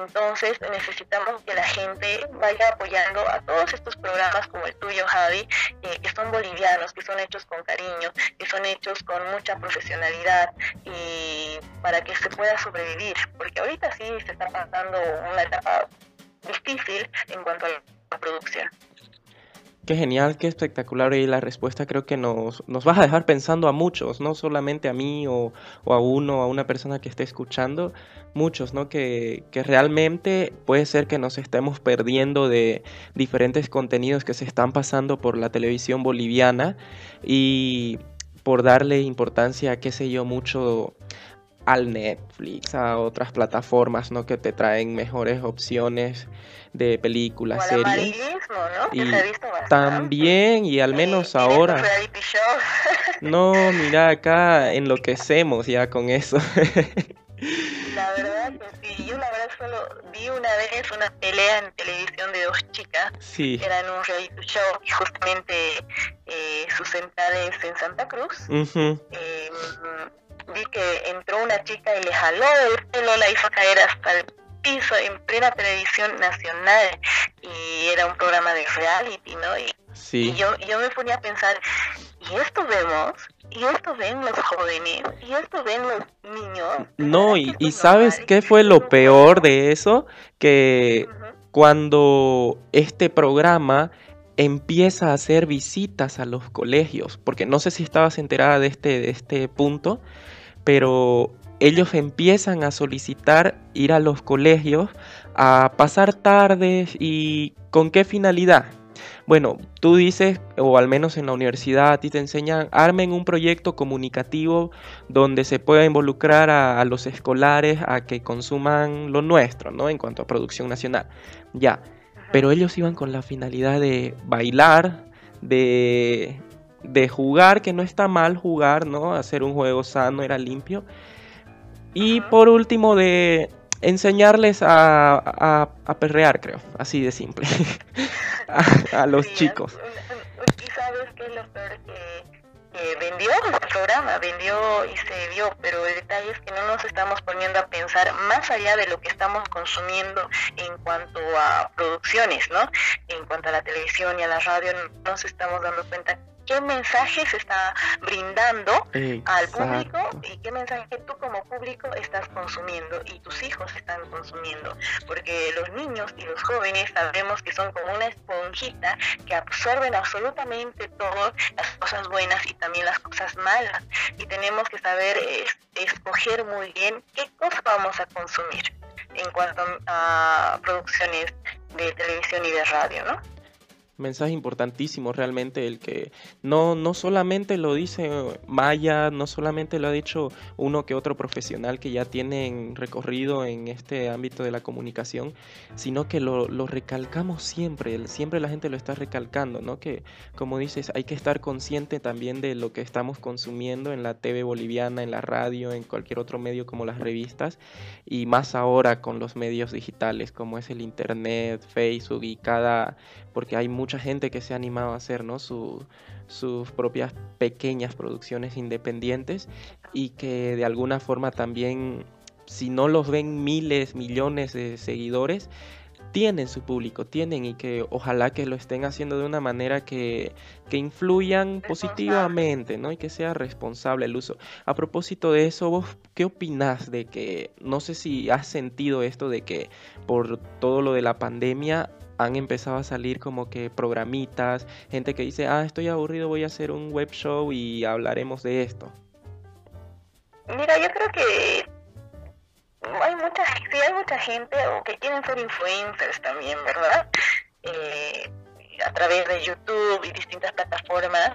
Entonces necesitamos que la gente vaya apoyando a todos estos programas como el tuyo, Javi, eh, que son bolivianos, que son hechos con cariño, que son hechos con mucha profesionalidad y para que se pueda sobrevivir, porque ahorita sí se está pasando una etapa difícil en cuanto a la producción. Qué genial, qué espectacular y la respuesta creo que nos, nos vas a dejar pensando a muchos, no solamente a mí o, a uno, a una persona que esté escuchando, muchos, ¿no? Que, que, realmente puede ser que nos estemos perdiendo de diferentes contenidos que se están pasando por la televisión boliviana y por darle importancia, qué sé yo, mucho al Netflix, a otras plataformas, ¿no? Que te traen mejores opciones de películas, series. ¿no? Y también, y al menos ahora. no, mira, acá enloquecemos ya con eso. La verdad que sí, yo la verdad solo vi una vez una pelea en televisión de dos chicas. Sí. Era en un reality show y justamente eh, su es en Santa Cruz vi que entró una chica y le jaló el pelo, la hizo caer hasta el piso en plena televisión nacional y era un programa de reality, ¿no? Y, sí. yo, yo me ponía a pensar, ¿y esto vemos? ¿Y esto ven los jóvenes? ¿Y esto ven los niños? No, y, y ¿sabes qué fue lo peor de eso? Que cuando este programa empieza a hacer visitas a los colegios, porque no sé si estabas enterada de este, de este punto, pero ellos empiezan a solicitar ir a los colegios a pasar tardes y con qué finalidad. Bueno, tú dices, o al menos en la universidad a ti te enseñan, armen un proyecto comunicativo donde se pueda involucrar a, los escolares a que consuman lo nuestro, ¿no? En cuanto a producción nacional. Ya, pero ellos iban con la finalidad de bailar, de de jugar, que no está mal jugar, ¿no? Hacer un juego sano, era limpio. Y por último, de enseñarles a, a, perrear, creo, así de simple, a, los chicos. Y sabes que lo peor que, vendió el programa, vendió y se vio, pero el detalle es que no nos estamos poniendo a pensar más allá de lo que estamos consumiendo en cuanto a producciones, ¿no? En cuanto a la televisión y a la radio, no nos estamos dando cuenta qué mensaje se está brindando al público y qué mensaje tú como público estás consumiendo y tus hijos están consumiendo. Porque los niños y los jóvenes sabemos que son como una esponjita que absorben absolutamente todas las cosas buenas y también las cosas malas. Y tenemos que saber escoger muy bien qué cosas vamos a consumir en cuanto a producciones de televisión y de radio, ¿no? Mensaje importantísimo realmente el que no, no solamente lo dice Maya, no solamente lo ha dicho uno que otro profesional que ya tienen recorrido en este ámbito de la comunicación, sino que lo, lo recalcamos siempre, siempre la gente lo está recalcando, ¿no? Que como dices, hay que estar consciente también de lo que estamos consumiendo en la TV boliviana, en la radio, en cualquier otro medio como las revistas, y más ahora con los medios digitales como es el Internet, Facebook y cada porque hay mucha gente que se ha animado a hacer ¿no? sus propias pequeñas producciones independientes y que de alguna forma también, si no los ven miles, millones de seguidores, tienen su público, tienen y que ojalá que lo estén haciendo de una manera que, que influyan positivamente, ¿no? Y que sea responsable el uso. A propósito de eso, ¿vos qué opinas de que, no sé si has sentido esto de que por todo lo de la pandemia han empezado a salir como que programitas, gente que dice, ah, estoy aburrido, voy a hacer un web show y hablaremos de esto. Mira, yo creo que hay mucha, sí hay mucha gente o que quieren ser influencers también, ¿verdad? Eh, a través de YouTube y distintas plataformas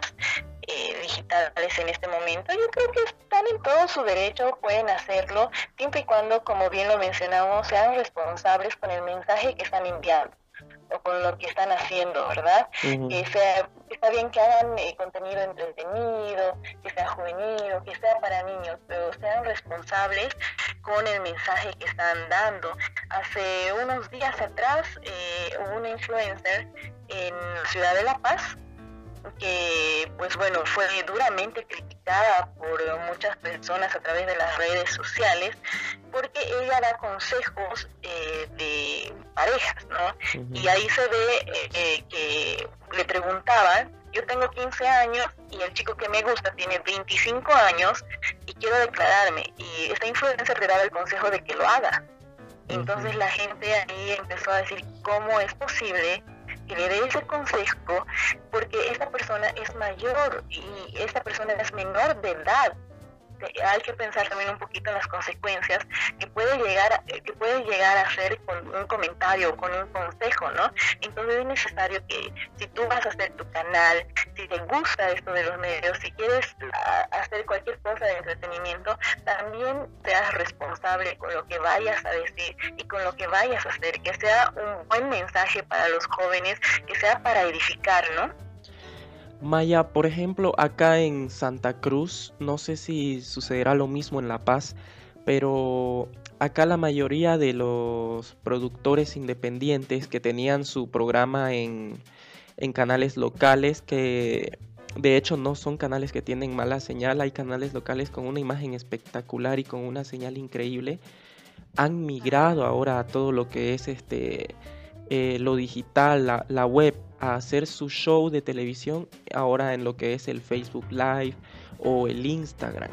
eh, digitales en este momento. Yo creo que están en todo su derecho, pueden hacerlo, siempre y cuando, como bien lo mencionamos, sean responsables con el mensaje que están enviando o con lo que están haciendo, ¿verdad? que sea, está bien que hagan eh, contenido entretenido, que sea juvenil, que sea para niños, pero sean responsables con el mensaje que están dando. Hace unos días atrás eh, hubo una influencer en Ciudad de La Paz que, pues bueno, fue duramente criticada por muchas personas a través de las redes sociales porque ella da consejos eh, de parejas, ¿no? Y ahí se ve eh, eh, que le preguntaban, yo tengo 15 años y el chico que me gusta tiene 25 años y quiero declararme y esta influencer le daba el consejo de que lo haga. Entonces la gente ahí empezó a decir, ¿cómo es posible que le dé ese consejo porque esta persona es mayor y esta persona es menor de edad hay que pensar también un poquito en las consecuencias que puede llegar que puede llegar a hacer con un comentario o con un consejo, ¿no? Entonces es necesario que si tú vas a hacer tu canal, si te gusta esto de los medios, si quieres ah, hacer cualquier cosa de entretenimiento, también seas responsable con lo que vayas a decir y con lo que vayas a hacer, que sea un buen mensaje para los jóvenes, que sea para edificar, ¿no? Maya, por ejemplo, acá en Santa Cruz, no sé si sucederá lo mismo en La Paz, pero acá la mayoría de los productores independientes que tenían su programa en, canales locales, que de hecho no son canales que tienen mala señal, hay canales locales con una imagen espectacular y con una señal increíble, han migrado ahora a todo lo que es este eh, lo digital, la, la web a hacer su show de televisión ahora en lo que es el Facebook Live o el Instagram.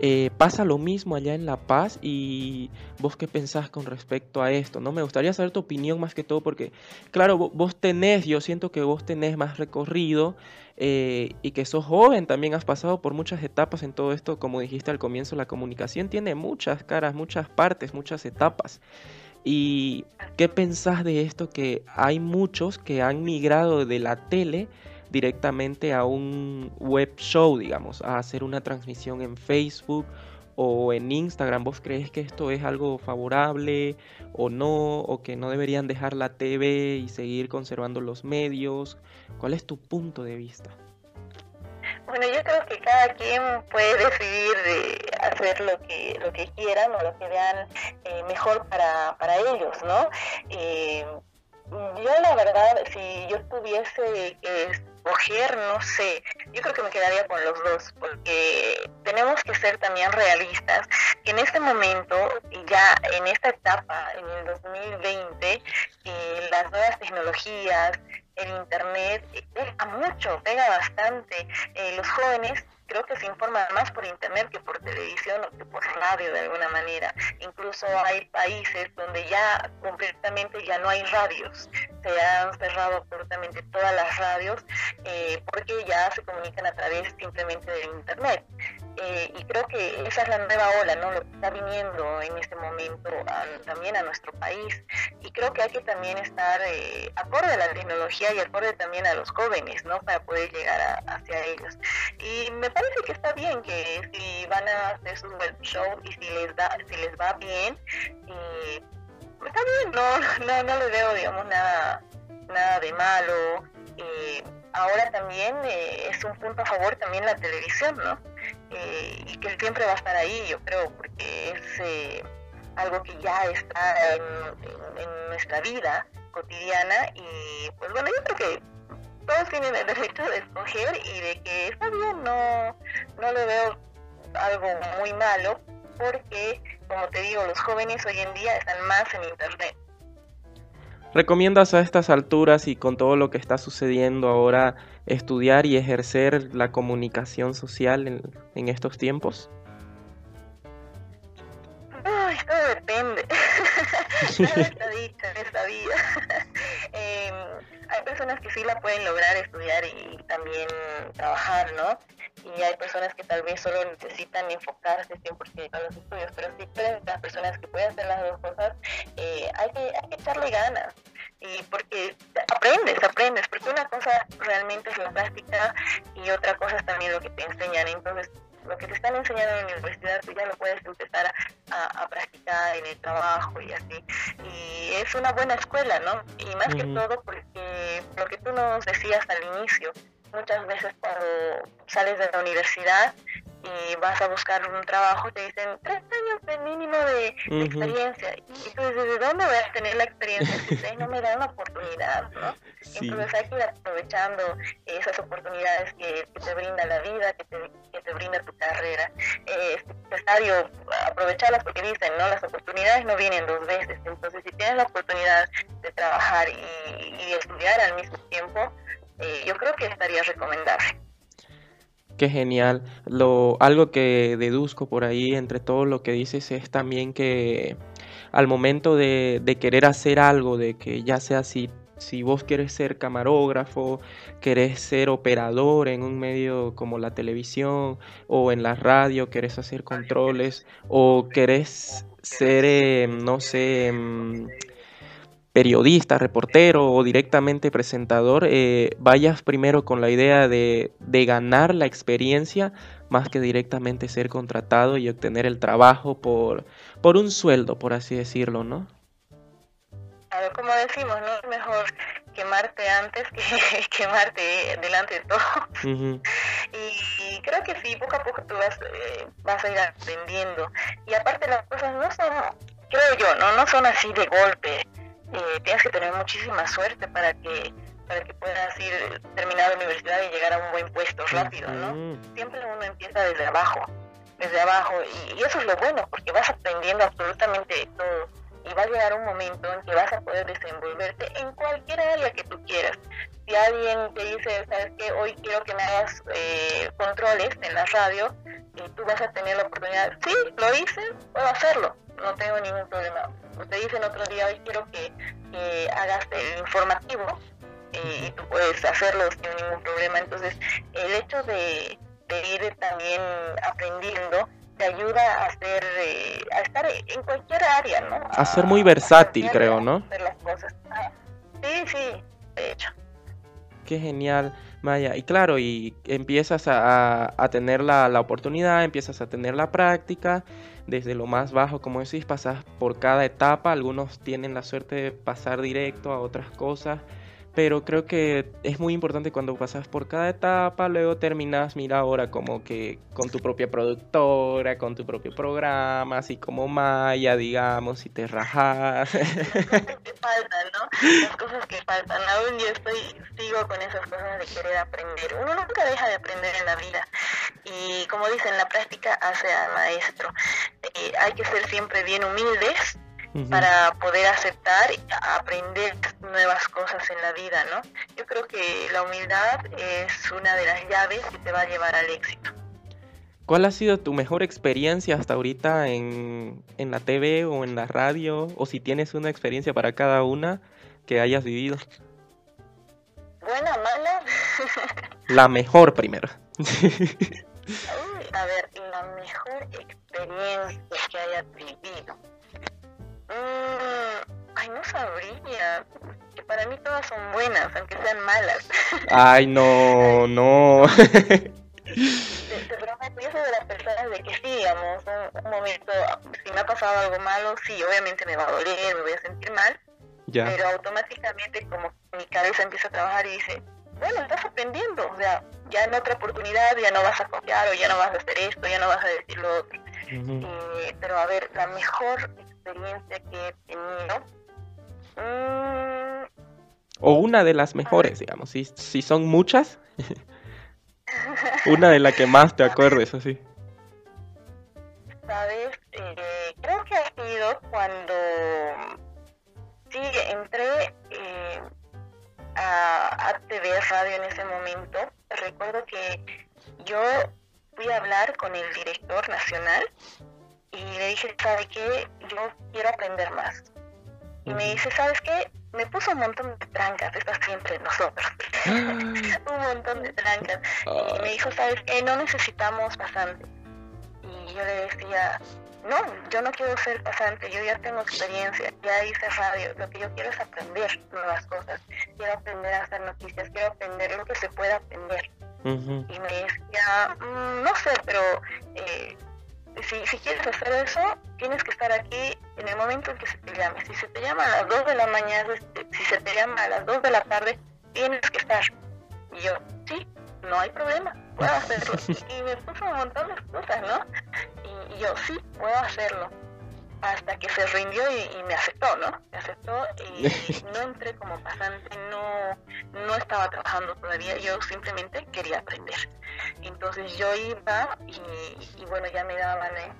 Eh, pasa lo mismo allá en La Paz y vos qué pensás con respecto a esto, ¿no? Me gustaría saber tu opinión más que todo porque, claro, vos tenés, yo siento que vos tenés más recorrido eh, y que sos joven, también has pasado por muchas etapas en todo esto, como dijiste al comienzo, la comunicación tiene muchas caras, muchas partes, muchas etapas. ¿Y qué pensás de esto que hay muchos que han migrado de la tele directamente a un web show, digamos, a hacer una transmisión en Facebook o en Instagram? ¿Vos crees que esto es algo favorable o no? ¿O que no deberían dejar la TV y seguir conservando los medios? ¿Cuál es tu punto de vista? Bueno, yo creo que cada quien puede decidir de hacer lo que lo que quieran o lo que vean eh, mejor para, para ellos, ¿no? Eh, yo la verdad, si yo tuviese que escoger, no sé, yo creo que me quedaría con los dos, porque tenemos que ser también realistas, que en este momento, ya en esta etapa, en el 2020, eh, las nuevas tecnologías, el Internet pega mucho, pega bastante. Eh, los jóvenes creo que se informan más por internet que por televisión o que por radio de alguna manera. Incluso hay países donde ya completamente ya no hay radios, se han cerrado absolutamente todas las radios eh, porque ya se comunican a través simplemente del internet. Eh, y creo que esa es la nueva ola, ¿no? Lo que está viniendo en este momento también a nuestro país. Y creo que hay que también estar eh, acorde a la tecnología y acorde también a los jóvenes, ¿no? Para poder llegar hacia ellos. Y me parece que está bien que si van a hacer su web show y si les, da, si les va bien, está bien, no, no, no le veo, digamos, nada, nada de malo. ahora también eh, es un punto a favor también la televisión, ¿no? Eh, y que siempre va a estar ahí, yo creo, porque es eh, algo que ya está en, nuestra vida cotidiana y pues bueno, yo creo que todos tienen el derecho de escoger y de que está bien, no, no le veo algo muy malo porque, como te digo, los jóvenes hoy en día están más en Internet. ¿Recomiendas a estas alturas y con todo lo que está sucediendo ahora estudiar y ejercer la comunicación social en, estos tiempos? Ay, todo depende. está dicho en esta vida. Hay personas que sí la pueden lograr estudiar y también trabajar, ¿no? Y hay personas que tal vez solo necesitan enfocarse 100% a los estudios, pero sí las personas que pueden hacer las dos cosas, eh, hay, que, hay que echarle ganas. Y porque aprendes, aprendes, porque una cosa realmente es la práctica y otra cosa es también lo que te enseñan. Entonces, lo que te están enseñando en la universidad, tú ya lo puedes empezar a, practicar en el trabajo y así. Y es una buena escuela, ¿no? Y más que todo porque lo que tú nos decías al inicio, muchas veces cuando sales de la universidad y vas a buscar un trabajo, te dicen tres años de mínimo de, experiencia. Y tú dices, ¿de dónde voy a tener la experiencia si ustedes no me dan la oportunidad? ¿no? Entonces hay que ir aprovechando esas oportunidades que, te brinda la vida, que te, que te brinda tu carrera. Eh, es necesario aprovecharlas porque dicen, ¿no? Las oportunidades no vienen dos veces. Entonces, si tienes la oportunidad de trabajar y, estudiar al mismo tiempo, eh, yo creo que estaría recomendable. Qué genial. Lo, algo que deduzco por ahí entre todo lo que dices es también que al momento de, de querer hacer algo, de que ya sea si si vos querés ser camarógrafo, querés ser operador en un medio como la televisión o en la radio, querés hacer controles o querés ser, em, no sé, em, periodista, reportero o directamente presentador, eh, vayas primero con la idea de, de ganar la experiencia más que directamente ser contratado y obtener el trabajo por, por un sueldo, por así decirlo, ¿no? como decimos, no es mejor quemarte antes que quemarte delante de todo. y, creo que sí, poco a poco tú vas, eh, vas a ir aprendiendo. Y aparte las cosas no son, creo yo, no, no son así de golpe. Eh, tienes que tener muchísima suerte para que para que puedas ir terminar la universidad y llegar a un buen puesto rápido, ¿no? Siempre uno empieza desde abajo, desde abajo, y, y eso es lo bueno, porque vas aprendiendo absolutamente todo y va a llegar un momento en que vas a poder desenvolverte en cualquier área que tú quieras. Si alguien te dice, sabes que hoy quiero que me hagas eh, controles en la radio, y tú vas a tener la oportunidad, sí, lo hice, puedo hacerlo, no tengo ningún problema. O te dicen otro día, hoy quiero que, hagas el informativo, y tú puedes hacerlo sin ningún problema. Entonces, el hecho de, de ir también aprendiendo te ayuda a hacer, eh, a estar en cualquier área, ¿no? A, ser muy versátil, creo, ¿no? las cosas. Ah, sí, sí, de hecho. Qué genial, Maya. Y claro, y empiezas a, a tener la, la, oportunidad, empiezas a tener la práctica, desde lo más bajo, como decís, pasas por cada etapa, algunos tienen la suerte de pasar directo a otras cosas pero creo que es muy importante cuando pasas por cada etapa, luego terminas, mira ahora como que con tu propia productora, con tu propio programa, así como Maya, digamos, y te rajas. Las cosas que faltan, ¿no? Las cosas que faltan. Aún yo estoy, sigo con esas cosas de querer aprender. Uno nunca deja de aprender en la vida. Y como dicen, la práctica hace al maestro. Eh, hay que ser siempre bien humildes para poder aceptar y aprender nuevas cosas en la vida, ¿no? Yo creo que la humildad es una de las llaves que te va a llevar al éxito. ¿Cuál ha sido tu mejor experiencia hasta ahorita en, en la TV o en la radio? O si tienes una experiencia para cada una que hayas vivido. Buena, mala. la mejor primero. a ver, la mejor experiencia que haya vivido. Mm, ay, no sabría. Que para mí todas son buenas, aunque sean malas. Ay, no, no. te, prometo, yo soy de las personas de que sí, digamos, un, momento, si me ha pasado algo malo, sí, obviamente me va a doler, me voy a sentir mal. Ya. Pero automáticamente como mi cabeza empieza a trabajar y dice, bueno, estás aprendiendo, o sea, ya en otra oportunidad ya no vas a copiar o ya no vas a hacer esto, ya no vas a decir lo otro. Eh, pero a ver, la mejor experiencia que he tenido. Mm. O una de las mejores, digamos, si, si son muchas. una de las que más te acuerdes, así. Sabes, eh, creo que ha sido cuando sí entré eh, a, a TV Radio en ese momento. Recuerdo que yo fui a hablar con el director nacional y le dije, ¿sabe qué? Yo quiero aprender más. Y me dice, ¿sabes qué? Me puso un montón de trancas, estas siempre nosotros. un montón de trancas. Y me dijo, ¿sabes qué? No necesitamos pasante. Y yo le decía, no, yo no quiero ser pasante, yo ya tengo experiencia, ya hice radio, lo que yo quiero es aprender nuevas cosas, quiero aprender a hacer noticias, quiero aprender lo que se puede aprender. Y me decía, mm, no sé, pero eh, si, si quieres hacer eso, tienes que estar aquí en el momento en que se te llame. Si se te llama a las 2 de la mañana, este, si se te llama a las 2 de la tarde, tienes que estar. Y yo, sí, no hay problema, puedo hacerlo. y, me puso un montón de cosas, ¿no? Y, yo, sí, puedo hacerlo. Hasta que se rindió y, me aceptó, ¿no? Me aceptó y no entré como pasante, no, no estaba trabajando todavía, yo simplemente quería aprender. Entonces yo iba y, bueno, ya me daban eh,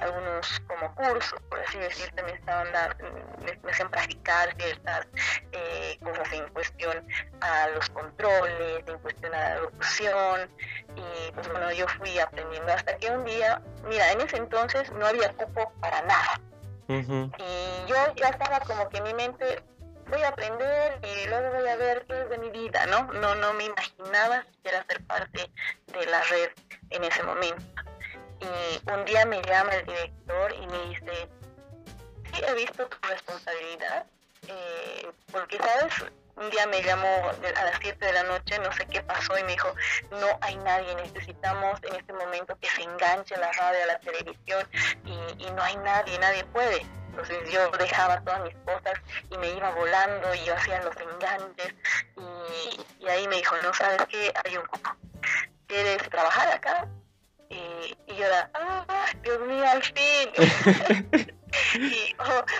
algunos como cursos, por así decirte, me estaban dando, me, hacían practicar ciertas eh, cosas en cuestión a los controles, en cuestión a la locución, y pues bueno, yo fui aprendiendo hasta que un día, mira, en ese entonces no había cupo para nada. Y yo ya estaba como que en mi mente voy a aprender y luego voy a ver qué es de mi vida, ¿no? No, no me imaginaba siquiera ser parte de la red en ese momento. Y un día me llama el director y me dice, sí, he visto tu responsabilidad, eh, porque, ¿sabes? Un día me llamó a las 7 de la noche, no sé qué pasó, y me dijo, no hay nadie, necesitamos en este momento que se enganche la radio, la televisión, y, y no hay nadie, nadie puede. Entonces yo dejaba todas mis cosas y me iba volando y yo hacía los enganches y, ahí me dijo, no sabes qué, hay un cupo. ¿Quieres trabajar acá? Y, yo era, ah, Dios mío, al fin. y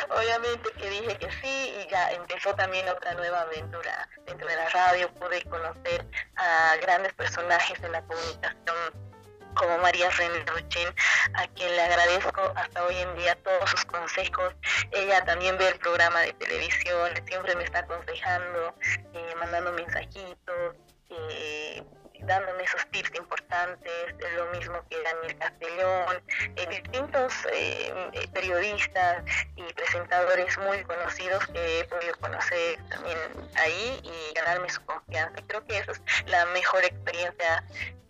obviamente que dije que sí y ya empezó también otra nueva aventura dentro de la radio. Pude conocer a grandes personajes de la comunicación como María René a quien le agradezco hasta hoy en día todos sus consejos. Ella también ve el programa de televisión, siempre me está aconsejando, eh, mandando mensajitos. Eh, dándome esos tips importantes, lo mismo que Daniel Castellón, eh, distintos eh, periodistas y presentadores muy conocidos que he podido conocer también ahí y ganarme su confianza. Creo que eso es la mejor experiencia,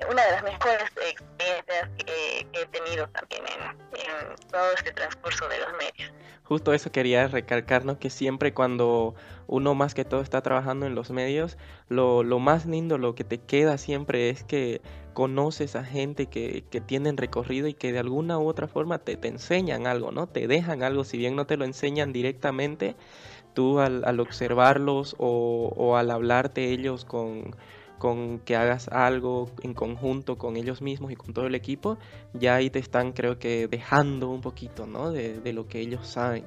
una de las mejores experiencias que, he tenido también en, todo este transcurso de los medios. Justo eso quería recalcarnos que siempre cuando uno más que todo está trabajando en los medios, lo, lo más lindo, lo que te queda siempre es que conoces a gente que, que tienen recorrido y que de alguna u otra forma te, te enseñan algo, ¿no? Te dejan algo, si bien no te lo enseñan directamente, tú al, al observarlos o, o, al hablarte ellos con, con que hagas algo en conjunto con ellos mismos y con todo el equipo, ya ahí te están creo que dejando un poquito, ¿no? De, de lo que ellos saben.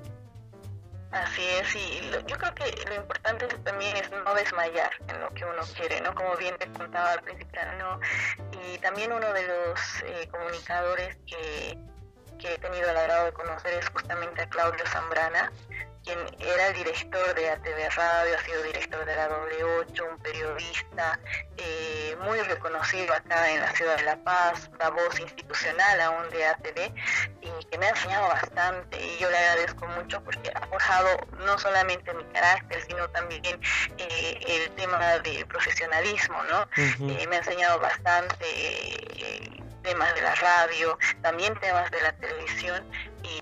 Así es, y yo creo que lo importante también es no desmayar en lo que uno quiere, ¿no? Como bien te contaba al principio, ¿no? Y también uno de los eh, comunicadores que, que he tenido el agrado de conocer es justamente a Claudio Zambrana, quien era el director de ATV Radio, ha sido director de la W8, un periodista eh, muy reconocido acá en la ciudad de La Paz, la voz institucional aún de ATV, y que me ha enseñado bastante y yo le agradezco mucho porque ha forjado no solamente mi carácter, sino también eh, el tema de profesionalismo, ¿no? Eh, me ha enseñado bastante temas de la radio, también temas de la televisión.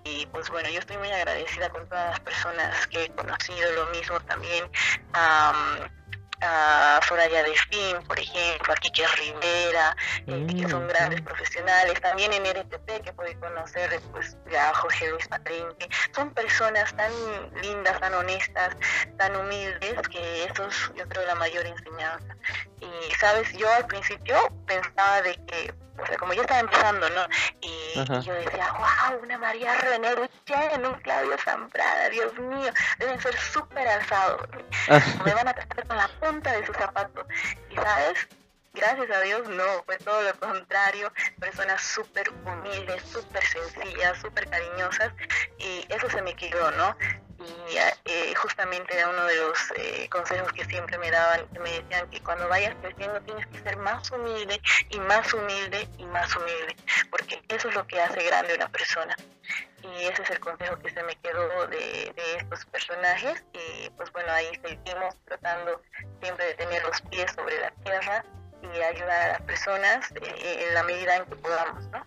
Y, pues bueno, yo estoy muy agradecida con todas las personas que he conocido, lo mismo también a Soraya Fin, por ejemplo, a Kike Rivera, eh, que son mm, grandes profesionales, también en RTP que pude conocer pues a Jorge Luis Patrinque, son personas tan lindas, tan honestas, tan humildes, que eso es yo creo la mayor enseñanza. Y sabes, yo al principio pensaba de que como yo estaba empezando, ¿no? Y, yo decía, wow, una María René en un Claudio Zambrada, Dios mío, deben ser súper alzados. Me van a tratar con la punta de su zapato. Y sabes, gracias a Dios no, fue todo lo contrario, personas súper humildes, súper sencillas, súper cariñosas y eso se me quedó, ¿no? Y eh, justamente era uno de los eh, consejos que siempre me daban, que me decían que cuando vayas creciendo tienes que ser más humilde y más humilde y más humilde, porque eso es lo que hace grande una persona. Y ese es el consejo que se me quedó de, de estos personajes y pues bueno, ahí seguimos tratando siempre de tener los pies sobre la tierra y ayudar a las personas eh, en la medida en que podamos, ¿no?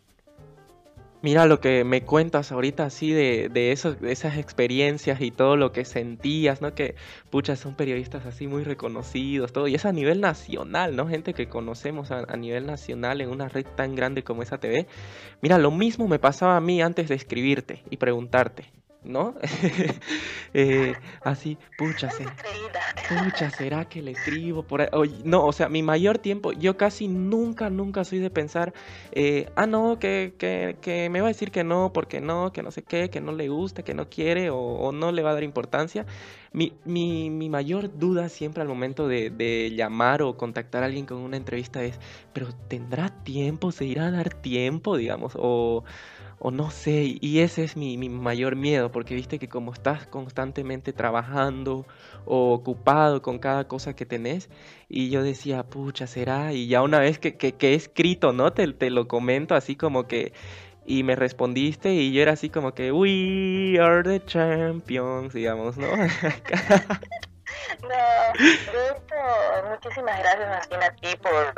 Mira lo que me cuentas ahorita así de, de, esas experiencias y todo lo que sentías, ¿no? Que, pucha, son periodistas así muy reconocidos, todo. Y es a nivel nacional, ¿no? Gente que conocemos a, nivel nacional en una red tan grande como esa TV. Mira, lo mismo me pasaba a mí antes de escribirte y preguntarte. ¿No? eh, así, pucha, pucha, ¿será que le escribo por ahí? no, o sea, mi mayor tiempo, yo casi nunca, nunca soy de pensar, eh, ah, no, que, que, que, me va a decir que no, porque no, que no sé qué, que no le gusta, que no quiere o, no le va a dar importancia. Mi, mi, mi mayor duda siempre al momento de, de, llamar o contactar a alguien con una entrevista es, pero ¿tendrá tiempo? ¿Se irá a dar tiempo, digamos? O o no sé, y ese es mi, mayor miedo, porque viste que como estás constantemente trabajando o ocupado con cada cosa que tenés, y yo decía, pucha, será, y ya una vez que, que, he escrito, ¿no? Te, te lo comento así como que, y me respondiste, y yo era así como que, we are the champions, digamos, ¿no? No, de hecho, muchísimas gracias más a ti por,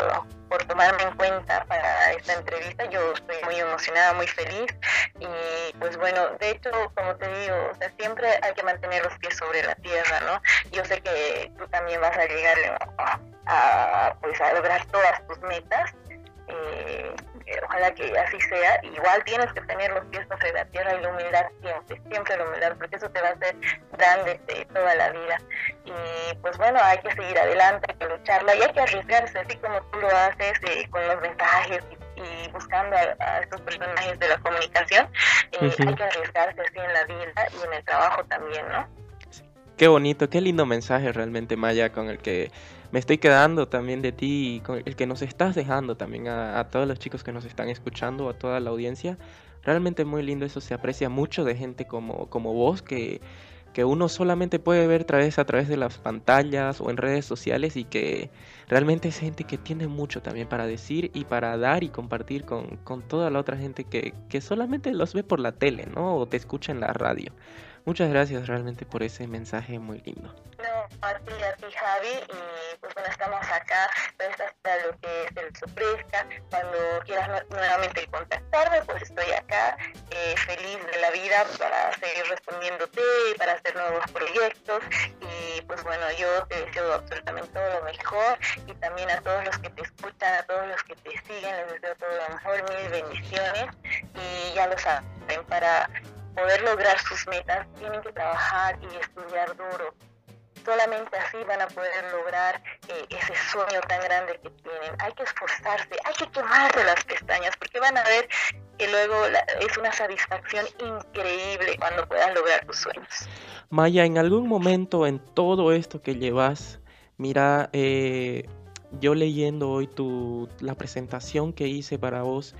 por tomarme en cuenta para esta entrevista. Yo estoy muy emocionada, muy feliz y pues bueno, de hecho, como te digo, o sea, siempre hay que mantener los pies sobre la tierra, ¿no? Yo sé que tú también vas a llegar a, pues, a lograr todas tus metas. Eh, ojalá que así sea. Igual tienes que tener los pies sobre la tierra y la humildad siempre, siempre la humildad, porque eso te va a hacer grande toda la vida. Y pues bueno, hay que seguir adelante, hay que lucharla y hay que arriesgarse, así como tú lo haces eh, con los mensajes y, buscando a, estos personajes de la comunicación. Eh, hay que arriesgarse así en la vida y en el trabajo también, ¿no? Qué bonito, qué lindo mensaje realmente, Maya, con el que me estoy quedando también de ti y con el que nos estás dejando también a, todos los chicos que nos están escuchando, a toda la audiencia. Realmente muy lindo, eso se aprecia mucho de gente como, como vos que, que uno solamente puede ver a a través de las pantallas o en redes sociales y que realmente es gente que tiene mucho también para decir y para dar y compartir con, con toda la otra gente que, que solamente los ve por la tele, ¿no? O te escucha en la radio. Muchas gracias realmente por ese mensaje muy lindo. No, a ti, a ti Javi, y pues bueno, estamos acá para lo que se les ofrezca. Cuando quieras nuevamente contactarme, pues estoy acá, eh, feliz de la vida para seguir respondiéndote, para hacer nuevos proyectos. Y pues bueno, yo te deseo absolutamente todo lo mejor y también a todos los que te escuchan, a todos los que te siguen, les deseo todo lo mejor, mil bendiciones. Y ya lo saben, para poder lograr sus metas, tienen que trabajar y estudiar duro. Solamente así van a poder lograr eh, ese sueño tan grande que tienen. Hay que esforzarse, hay que quemarse las pestañas, porque van a ver que luego es una satisfacción increíble cuando puedan lograr tus sueños. Maya, en algún momento en todo esto que llevas, mira, eh, yo leyendo hoy tu, la presentación que hice para vos,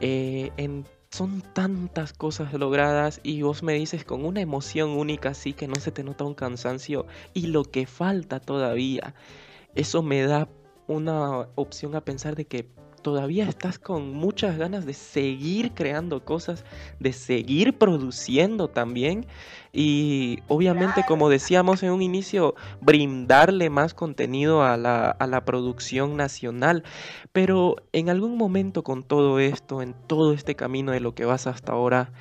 eh, en son tantas cosas logradas y vos me dices con una emoción única así que no se te nota un cansancio y lo que falta todavía. Eso me da una opción a pensar de que todavía estás con muchas ganas de seguir creando cosas, de seguir produciendo también y obviamente como decíamos en un inicio, brindarle más contenido a la, a la producción nacional. Pero en algún momento con todo esto, en todo este camino de lo que vas hasta ahora,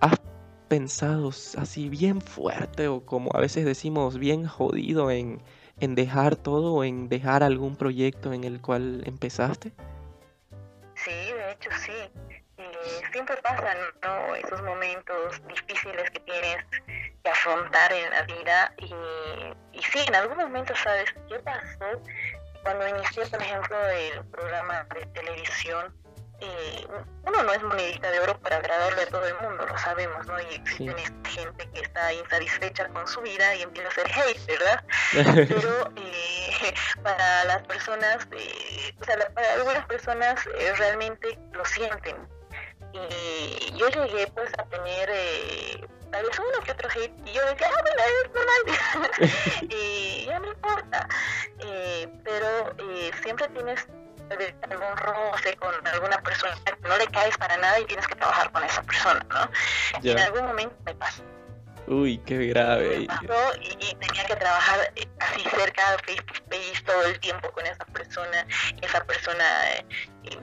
¿has pensado así bien fuerte o como a veces decimos bien jodido en en dejar todo o en dejar algún proyecto en el cual empezaste? Sí, de hecho sí. siempre pasan ¿no? esos momentos difíciles que tienes que afrontar en la vida y, sí, en algún momento, ¿sabes qué pasó? Cuando inicié, por ejemplo, el programa de televisión, y uno no es monedita de oro para agradarle a todo el mundo, lo sabemos, ¿no? Y existe gente que está insatisfecha con su vida y empieza a hacer hate, ¿verdad? Pero eh, para las personas, eh, o sea, para algunas personas eh, realmente lo sienten. Y yo llegué pues a tener tal vez uno que otro hate y yo decía, ah, bueno, es normal. y ya no importa. pero siempre tienes algún roce con alguna persona que no le caes para nada y tienes que trabajar con esa persona, ¿no? Y en algún momento me pasó. Uy, qué grave. Me pasó y, tenía que trabajar eh, así cerca, face to face, todo el tiempo con esa persona. Esa persona, eh,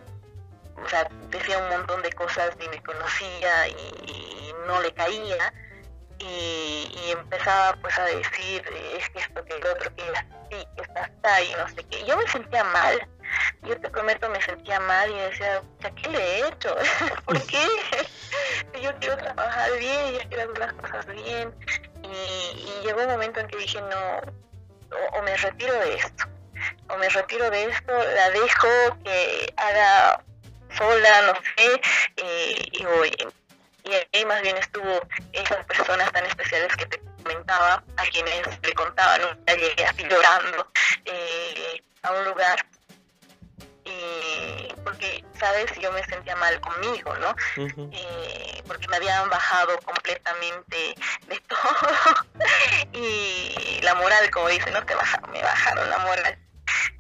o sea, decía un montón de cosas y me conocía y, no le caía. Y, y, empezaba pues a decir es que esto que el otro que así que está ahí no sé qué yo me sentía mal yo te prometo me sentía mal y decía, ¿qué le he hecho? ¿Por qué? yo quiero trabajar bien, ya quiero hacer las cosas bien. Y, llegó un momento en que dije, no, o, me retiro de esto, o me retiro de esto, la dejo que haga sola, no sé, y, y voy. Y ahí más bien estuvo esas personas tan especiales que te comentaba, a quienes le contaba, nunca llegué así llorando eh, a un lugar y porque, sabes, yo me sentía mal conmigo, ¿no? Eh, porque me habían bajado completamente de todo. Y la moral, como dicen, no te bajaron, me bajaron la moral.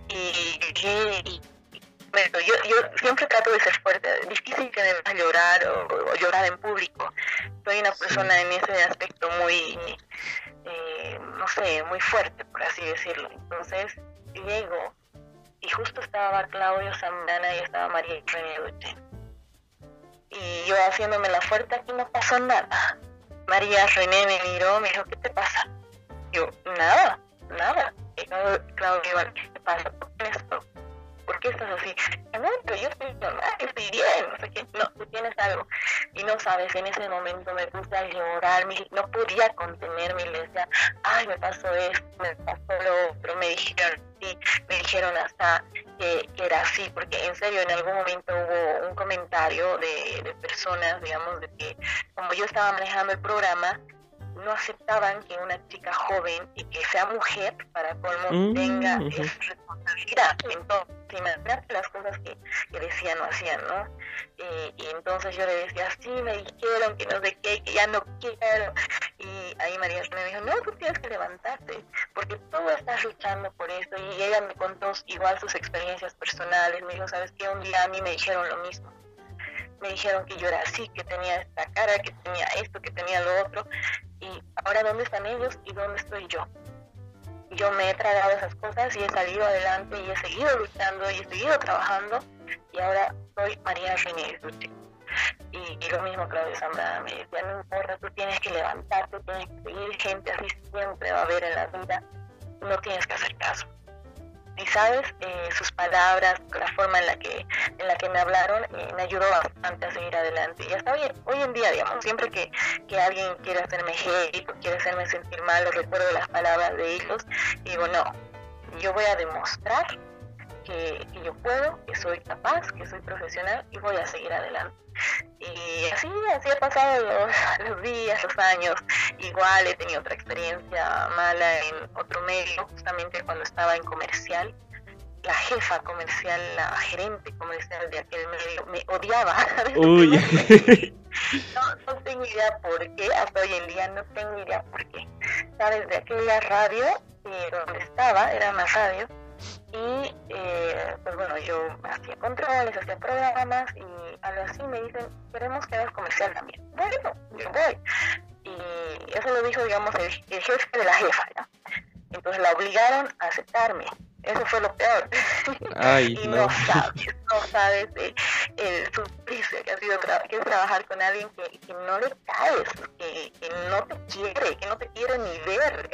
Y, y bueno, yo, yo siempre trato de ser fuerte, difícil que me a llorar o, llorar en público. Soy una persona en ese aspecto muy, eh, no sé, muy fuerte, por así decirlo. Entonces llego y justo estaba Claudio Zambrana y estaba María René Duche. Y yo haciéndome la fuerte, aquí no pasó nada. María René me miró, me dijo, ¿qué te pasa? Yo, nada, nada. Claudio, ¿qué te pasa? ¿Por qué esto? ¿por qué estás así? No, pero yo estoy estoy bien, no sé qué, no, tú tienes algo. Y no sabes, en ese momento me puse a llorar, no podía contenerme y le decía, ay, me pasó esto, me pasó lo otro, me dijeron sí, me dijeron hasta que, era así, porque en serio en algún momento hubo un comentario de, de personas, digamos, de que como yo estaba manejando el programa, no aceptaban que una chica joven y que sea mujer para colmo mm, tenga esa responsabilidad. Entonces, imagínate las cosas que, decían o hacían, ¿no? y entonces yo le decía, sí, me dijeron que no sé qué, que ya no quiero. Y ahí María me dijo, no, tú tienes que levantarte, porque tú estás luchando por eso. Y ella me contó igual sus experiencias personales. Me dijo, ¿sabes qué? Un día a mí me dijeron lo mismo me dijeron que yo era así, que tenía esta cara, que tenía esto, que tenía lo otro. Y ahora, ¿dónde están ellos y dónde estoy yo? Yo me he tragado esas cosas y he salido adelante y he seguido luchando y he seguido trabajando. Y ahora soy María René y, y, lo mismo Claudio Zambrana me decía, no importa, tú tienes que levantarte, tienes que seguir gente así siempre va a haber en la vida, no tienes que hacer caso y sabes eh, sus palabras la forma en la que en la que me hablaron eh, me ayudó bastante a seguir adelante. Y hasta hoy, hoy en día digamos siempre que, que alguien quiere hacerme hate o quiere hacerme sentir mal recuerdo las palabras de ellos digo no yo voy a demostrar que, yo puedo que soy capaz que soy profesional y voy a seguir adelante y así, así ha pasado los, los, días, los años. Igual he tenido otra experiencia mala en otro medio, justamente cuando estaba en comercial. La jefa comercial, la gerente comercial de aquel medio me odiaba. Uy. No, no tengo idea por qué, hasta hoy en día no tengo idea por qué. Sabes, de aquella radio, eh, donde estaba, era una radio, y eh, pues bueno, yo hacía controles, hacía programas y algo así me dicen, queremos que hagas comercial también. Bueno, yo voy. Y eso lo dijo, digamos, el, jefe de la jefa, ¿no? Entonces la obligaron a aceptarme. Eso fue lo peor. Ay, y no. sabes, no sabes el suplicio que ha sido que es trabajar con alguien que, que no le caes, que, que, no te quiere, que no te quiere ni ver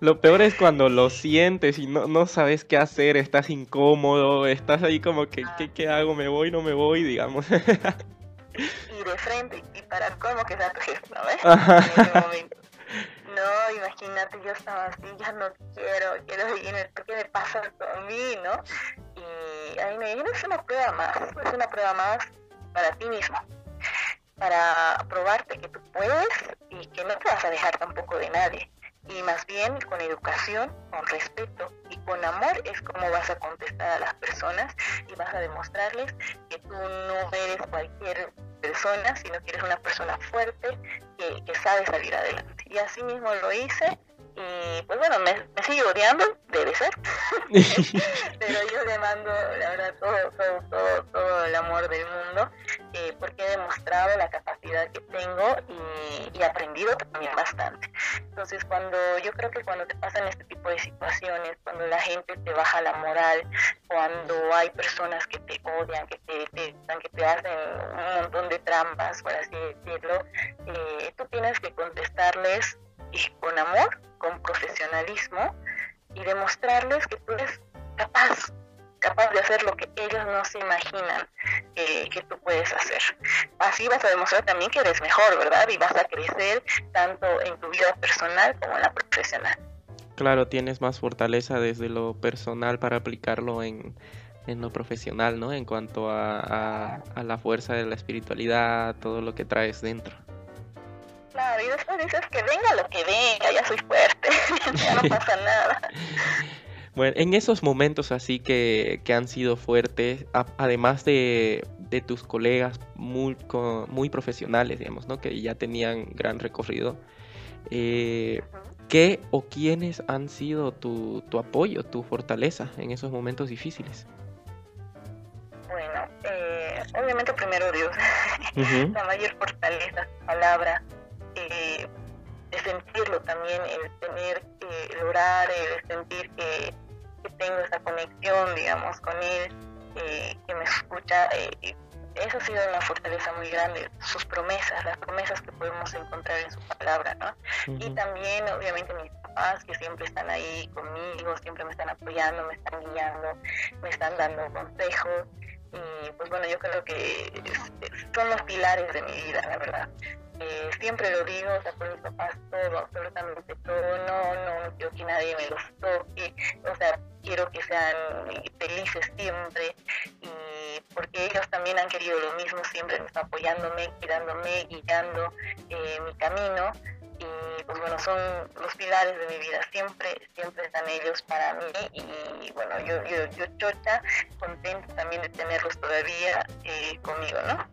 Lo peor es cuando lo sientes y no, no sabes qué hacer, estás incómodo, estás ahí como que, ¿qué, ah. ¿qué hago? ¿Me voy? ¿No me voy? Digamos. y de frente, y para cómo que sea tu jefe, ¿no ves? En ese momento. Imagínate, yo estaba así, ya no quiero, quiero seguir, ¿qué me pasa con mí, no? Y ahí me dijeron, es una prueba más, es una prueba más para ti mismo, para probarte que tú puedes y que no te vas a dejar tampoco de nadie. Y más bien con educación, con respeto y con amor es como vas a contestar a las personas y vas a demostrarles que tú no eres cualquier persona, sino que eres una persona fuerte que, que sabe salir adelante. Y así mismo lo hice y pues bueno, me, me sigue odiando, debe ser. Pero yo le mando, la verdad, todo, todo, todo, todo el amor del mundo, eh, porque he demostrado la capacidad que tengo y, y, aprendido también bastante. Entonces, cuando yo creo que cuando te pasan este tipo de situaciones, cuando la gente te baja la moral, cuando hay personas que te odian, que te, que te hacen un montón de trampas, por así decirlo, eh, tú tienes que contestarles y con amor, con profesionalismo y demostrarles que tú eres capaz, capaz de hacer lo que ellos no se imaginan. que, que, tú puedes hacer. Así vas a demostrar también que eres mejor, ¿verdad? Y vas a crecer tanto en tu vida personal como en la profesional. Claro, tienes más fortaleza desde lo personal para aplicarlo en, en lo profesional, ¿no? En cuanto a, a, la fuerza de la espiritualidad, todo lo que traes dentro. Claro, y después dices que venga lo que venga, ya soy fuerte, ya no pasa nada. Bueno, en esos momentos así que, que han sido fuertes, además de, de, tus colegas muy, muy profesionales, digamos, ¿no? Que ya tenían gran recorrido, eh, ¿qué o quiénes han sido tu, tu apoyo, tu fortaleza en esos momentos difíciles? Bueno, eh, obviamente primero Dios, la mayor fortaleza, palabra, de sentirlo también, el tener que lograr, el sentir que, tengo esa conexión, digamos, con Él, eh, que me escucha. Eh, eso ha sido una fortaleza muy grande, sus promesas, las promesas que podemos encontrar en su palabra, ¿no? Y también, obviamente, mis papás que siempre están ahí conmigo, siempre me están apoyando, me están guiando, me están dando consejos y pues bueno, yo creo que son los pilares de mi vida, la verdad. Eh, siempre lo digo, o sea, por mis papás todo, absolutamente todo, no, no, no quiero que nadie me los toque, o sea, quiero que sean felices siempre. Y porque ellos también han querido lo mismo, siempre apoyándome, cuidándome, guiando eh, mi camino y pues bueno, son los pilares de mi vida, siempre, siempre están ellos para mí y bueno, yo, yo, yo chocha, contenta también de tenerlos todavía eh, conmigo, ¿no?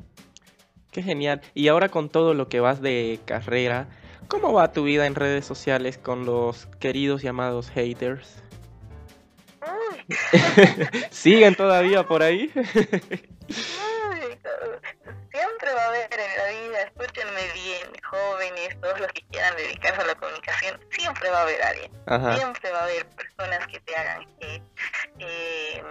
Qué genial. Y ahora con todo lo que vas de carrera, ¿cómo va tu vida en redes sociales con los queridos llamados haters? ¿Siguen todavía por ahí? jóvenes, todos los que quieran dedicarse a la comunicación, siempre va a haber alguien, siempre va a haber personas que te hagan que... Eh,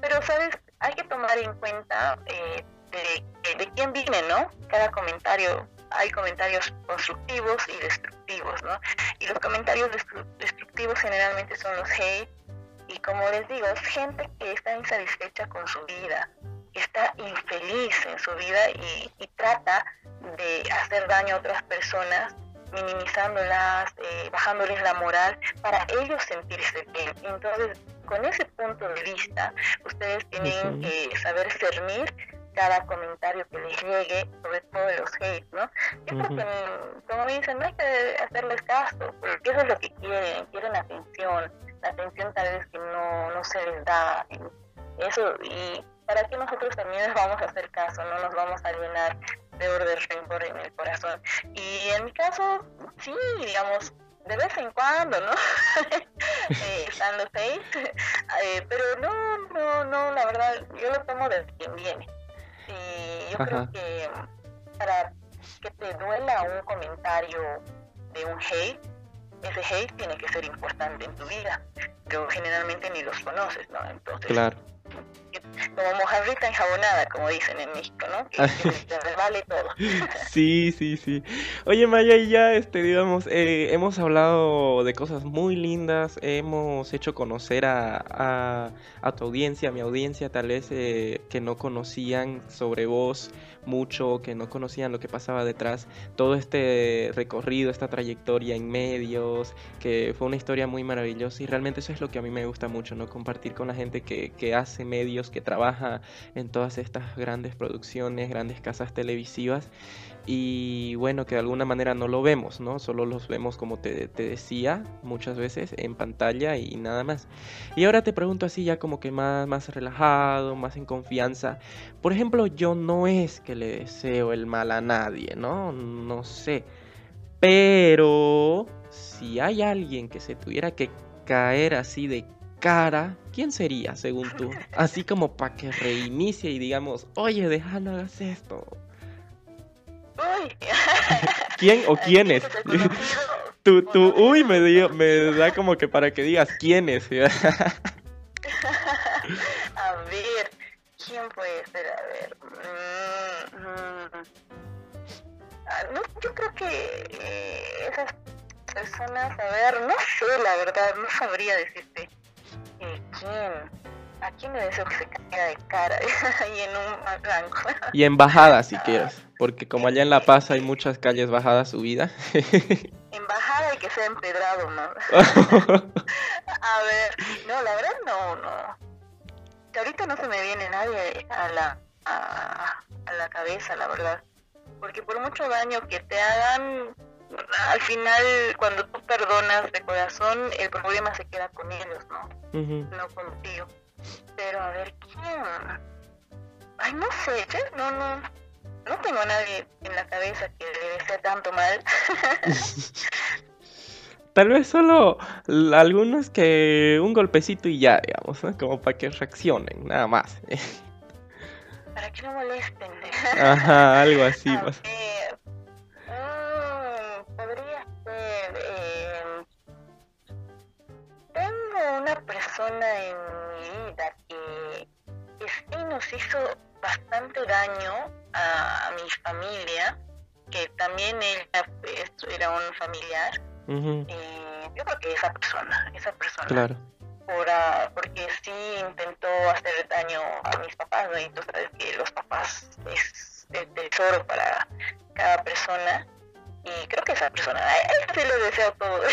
pero, ¿sabes? Hay que tomar en cuenta eh, de, de, quién viene, ¿no? Cada comentario, hay comentarios constructivos y destructivos, ¿no? Y los comentarios destructivos generalmente son los hate, y como les digo, es gente que está insatisfecha con su vida, está infeliz en su vida y, trata de hacer daño a otras personas minimizándolas, eh, bajándoles la moral para ellos sentirse bien. Entonces, con ese punto de vista, ustedes tienen que saber cernir cada comentario que les llegue, sobre todo de los hate, ¿no? Yo creo que, como dicen, no hay que hacerles caso, porque eso es lo que quieren, quieren atención, la atención tal vez que no, no se les da. Eso, y para que nosotros también les vamos a hacer caso, no nos vamos a llenar de rencor en el corazón. Y en mi caso, sí, digamos, de vez en cuando, ¿no? eh, están los hate, eh, pero no, no, no, la verdad, yo lo tomo de quien viene. Y yo creo que para que te duela un comentario de un hate, ese hate tiene que ser importante en tu vida, pero generalmente ni los conoces, ¿no? Entonces, claro. Como mojarrita enjabonada, como dicen en México, ¿no? Que, vale todo. sí, sí, sí. Oye, Maya, y ya, este, digamos, eh, hemos hablado de cosas muy lindas, hemos hecho conocer a, a, tu audiencia, a mi audiencia, tal vez eh, que no conocían sobre vos mucho, que no conocían lo que pasaba detrás, todo este recorrido, esta trayectoria en medios, que fue una historia muy maravillosa y realmente eso es lo que a mí me gusta mucho, ¿no? Compartir con la gente que, que hace medios, que trabaja en todas estas grandes producciones, grandes casas televisivas y bueno, que de alguna manera no lo vemos, ¿no? Solo los vemos como te, te, decía muchas veces en pantalla y nada más. Y ahora te pregunto así ya como que más, más relajado, más en confianza. Por ejemplo, yo no es que le deseo el mal a nadie, ¿no? No sé. Pero si hay alguien que se tuviera que caer así de cara, ¿quién sería según tú? Así como para que reinicie y digamos, oye, deja, no hagas esto. ¿Quién o quiénes? tú, tú, uy, me, me da como que para que digas quiénes. a ver, ¿quién puede ser? A ver. Mm, mm. Ah, no, yo creo que eh, esas personas, a ver, no sé, la verdad, no sabría decirte eh, quién. ¿A quién le deseo que se caiga de cara y en un rango? y en bajada si quieres, porque como allá en La Paz hay muchas calles bajadas subidas. en bajada y que sea empedrado, ¿no? a ver, no, la verdad no, no. ahorita no se me viene nadie a la, a, a la cabeza, la verdad. Porque por mucho daño que te hagan, al final cuando tú perdonas de corazón, el problema se queda con ellos, ¿no? No contigo. Pero a ver, ¿quién? Ay, no sé, no, no, no tengo a nadie en la cabeza que le desee tanto mal. Tal vez solo algunos que un golpecito y ya, digamos, ¿no? como para que reaccionen, nada más. para que no molesten. Ajá, algo así. Ver. Mm, podría ser. Eh, tengo una persona en mi vida que, que sí nos hizo bastante daño a, mi familia, que también ella pues, era un familiar. eh, yo creo que esa persona, esa persona. Claro por, porque sí intentó hacer daño a mis papás, ¿no? Y tú sabes que los papás es el tesoro para cada persona. Y creo que esa persona, a ella sí le deseo todo.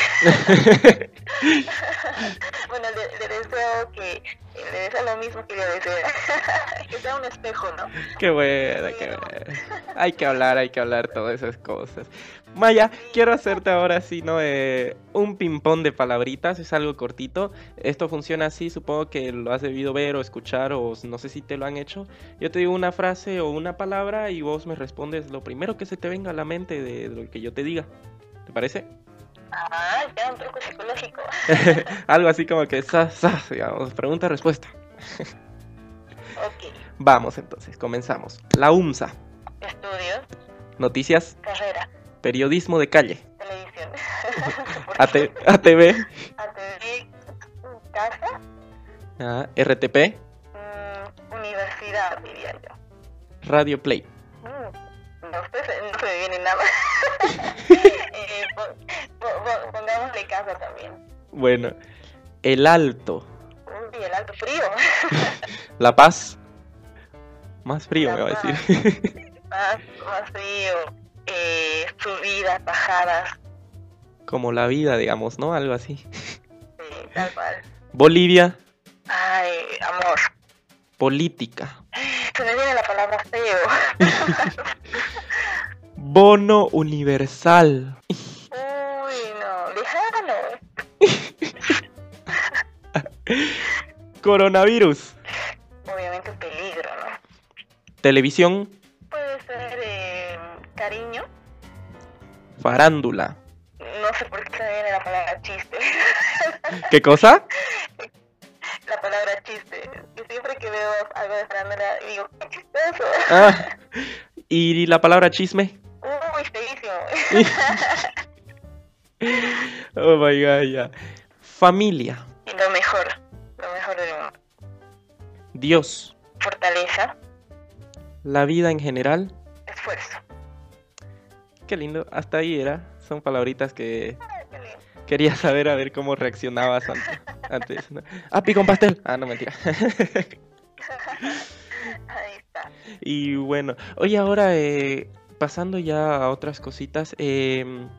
bueno, le, deseo que, le deseo lo mismo que le deseo. que sea un espejo, ¿no? Qué bueno, qué bueno. Hay que hablar, hay que hablar todas esas cosas. Maya, quiero hacerte ahora sí, ¿no? Eh, un ping-pong de palabritas, es algo cortito. Esto funciona así, supongo que lo has debido ver o escuchar o no sé si te lo han hecho. Yo te digo una frase o una palabra y vos me respondes lo primero que se te venga a la mente de lo que yo te diga. ¿Te parece? Ah, ya un truco psicológico. algo así como que, sa, sa, digamos, pregunta-respuesta. ok. Vamos entonces, comenzamos. La UMSA. Estudios. Noticias. Carrera. Periodismo de calle. Televisión. ATV. ATV. Casa. Ah, RTP. Mm, universidad, diría yo. Radio Play. Mm, no, pues, no se me viene nada. Eh, pongámosle casa también. Bueno, el alto. Uy, el alto frío. La Paz. Más frío, me va a decir. más, más frío eh, subidas, bajadas. Como la vida, digamos, ¿no? Algo así. Sí, tal cual. Bolivia. Ay, amor. Política. Se me viene la palabra feo. Bono universal. Uy, no, déjalo. Coronavirus. Obviamente peligro, ¿no? Televisión. Puede ser cariño. Farándula. No sé por qué se viene la palabra chiste. ¿Qué cosa? La palabra chiste. Y siempre que veo algo de farándula digo, qué chistoso. Ah, ¿Y la palabra chisme? Feísimo. oh my god, ya. Familia. Lo mejor, lo mejor del mundo. Dios. Fortaleza. La vida en general. Esfuerzo. Qué lindo, hasta ahí era. Son palabritas que quería saber a ver cómo reaccionabas antes. Ah, pico un pastel. Ah, no, mentira. Ahí está. Y bueno, oye, ahora eh, pasando ya a otras cositas, em,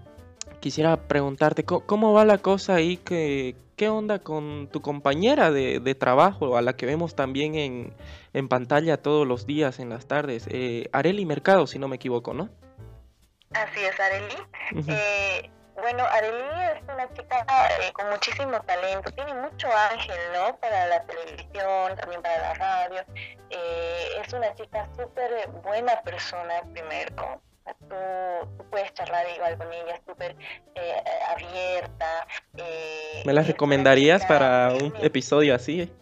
quisiera preguntarte, ¿cómo, va la cosa ahí? ¿Qué, qué onda con tu compañera de, de, trabajo, a la que vemos también en, en pantalla todos los días, en las tardes? Eh, Areli Mercado, si no me equivoco, ¿no? Así es, Areli. eh, bueno, Areli es una chica eh, con muchísimo talento, tiene mucho ángel, ¿no? Para la televisión, también para la radio. Eh, es una chica súper buena persona, primero. Tú, tú, puedes charlar igual con ella, súper eh, abierta. ¿Me las recomendarías para un episodio así?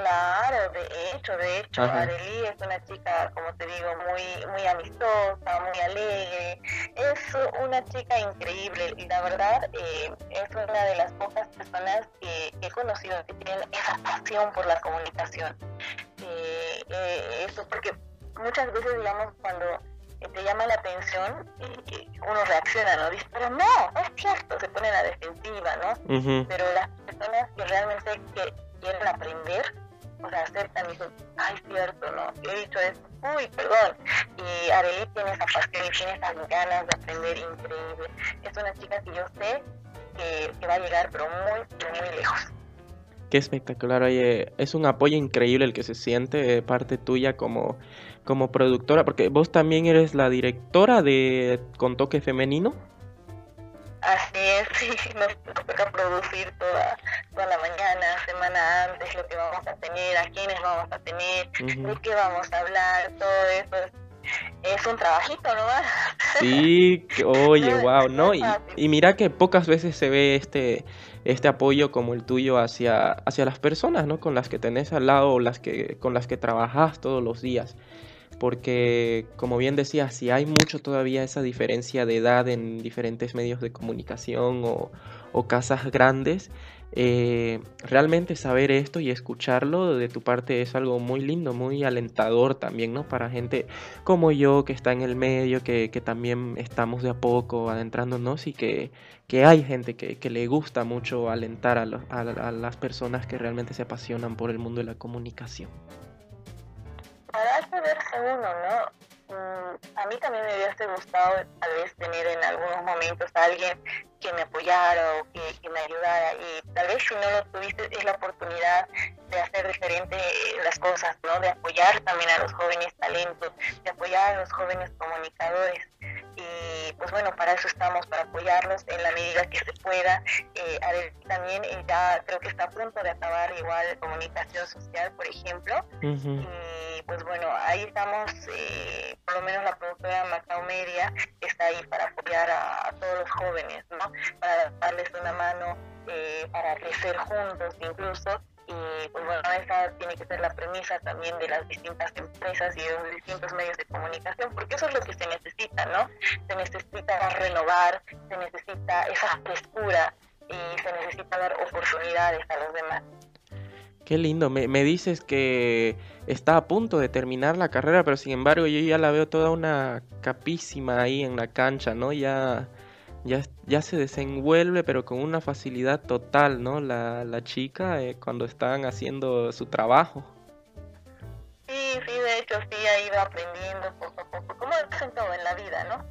Claro, de hecho, de hecho, Arely es una chica, como te digo, muy, muy amistosa, muy alegre, es una chica increíble y la verdad eh, es una de las pocas personas que, he conocido que tienen esa pasión por la comunicación. Eh, eh, eso porque muchas veces, digamos, cuando te llama la atención, uno reacciona, ¿no? Dice, pero no, es cierto, se pone en la defensiva, ¿no? Pero las personas que realmente quieren aprender, o sea, aceptan y dicen, ay, cierto, ¿no? He dicho eso, uy, perdón. Y Arely tiene esa pasión y tiene esas ganas de aprender increíble. Es una chica que yo sé que, que va a llegar, pero muy, muy lejos. Qué espectacular, oye, es un apoyo increíble el que se siente de parte tuya como, como productora, porque vos también eres la directora de Con Toque Femenino. Así es, sí, nos toca producir toda, toda la mañana, semana antes, lo que vamos a tener, a quiénes vamos a tener, de qué vamos a hablar, todo eso es, un trabajito nomás. Sí, oye, wow, ¿no? Y, y, mira que pocas veces se ve este, este apoyo como el tuyo hacia, hacia las personas, ¿no? Con las que tenés al lado o las que, con las que trabajas todos los días porque como bien decía, si hay mucho todavía esa diferencia de edad en diferentes medios de comunicación o, casas grandes, eh, realmente saber esto y escucharlo de tu parte es algo muy lindo, muy alentador también, ¿no? Para gente como yo que está en el medio, que, también estamos de a poco adentrándonos y que, hay gente que, le gusta mucho alentar a, a las personas que realmente se apasionan por el mundo de la comunicación para verse uno, ¿no? Mm, a mí también me hubiese gustado tal vez tener en algunos momentos a alguien que me apoyara o que, me ayudara y tal vez si no lo tuviste es la oportunidad de hacer diferente las cosas, ¿no? De apoyar también a los jóvenes talentos, de apoyar a los jóvenes comunicadores y pues bueno, para eso estamos, para apoyarlos en la medida que se pueda. Eh, también eh, ya creo que está a punto de acabar igual comunicación social, por ejemplo. Y pues bueno, ahí estamos, eh, por lo menos la productora Macao Media está ahí para apoyar a, todos los jóvenes, ¿no? Para darles una mano, eh, para crecer juntos incluso y pues bueno, esa tiene que ser la premisa también de las distintas empresas y de los distintos medios de comunicación, porque eso es lo que se necesita, ¿no? Se necesita renovar, se necesita esa frescura y se necesita dar oportunidades a los demás. Qué lindo, me, me dices que está a punto de terminar la carrera, pero sin embargo yo ya la veo toda una capísima ahí en la cancha, ¿no? Ya ya, ya se desenvuelve, pero con una facilidad total, ¿no? La, la chica eh, cuando están haciendo su trabajo. Sí, sí, de hecho sí ha ido aprendiendo poco a poco, como es en todo en la vida, ¿no?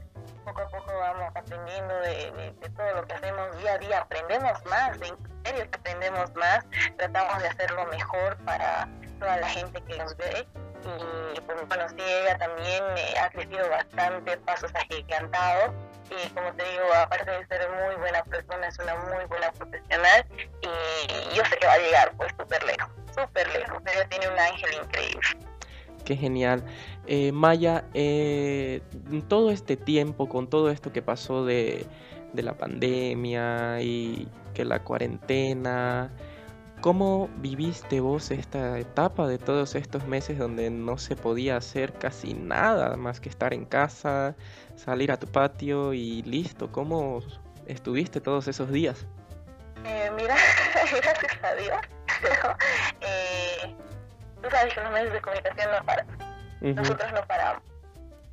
Poco a poco vamos aprendiendo de, de, todo lo que hacemos día a día, aprendemos más, en serio aprendemos más, tratamos de hacerlo mejor para toda la gente que nos ve y pues bueno, sí, ella también eh, ha crecido bastante, pasos agigantados y como te digo, aparte de ser muy buena persona, es una muy buena profesional y yo sé que va a llegar pues súper lejos, súper lejos, ella tiene un ángel increíble. Qué genial. Eh, Maya, eh, todo este tiempo, con todo esto que pasó de, de la pandemia y que la cuarentena, ¿Cómo viviste vos esta etapa de todos estos meses donde no se podía hacer casi nada más que estar en casa, salir a tu patio y listo? ¿Cómo estuviste todos esos días? Eh, mira, gracias a Dios. eh, tú sabes que los medios de comunicación no paran. Nosotros no paramos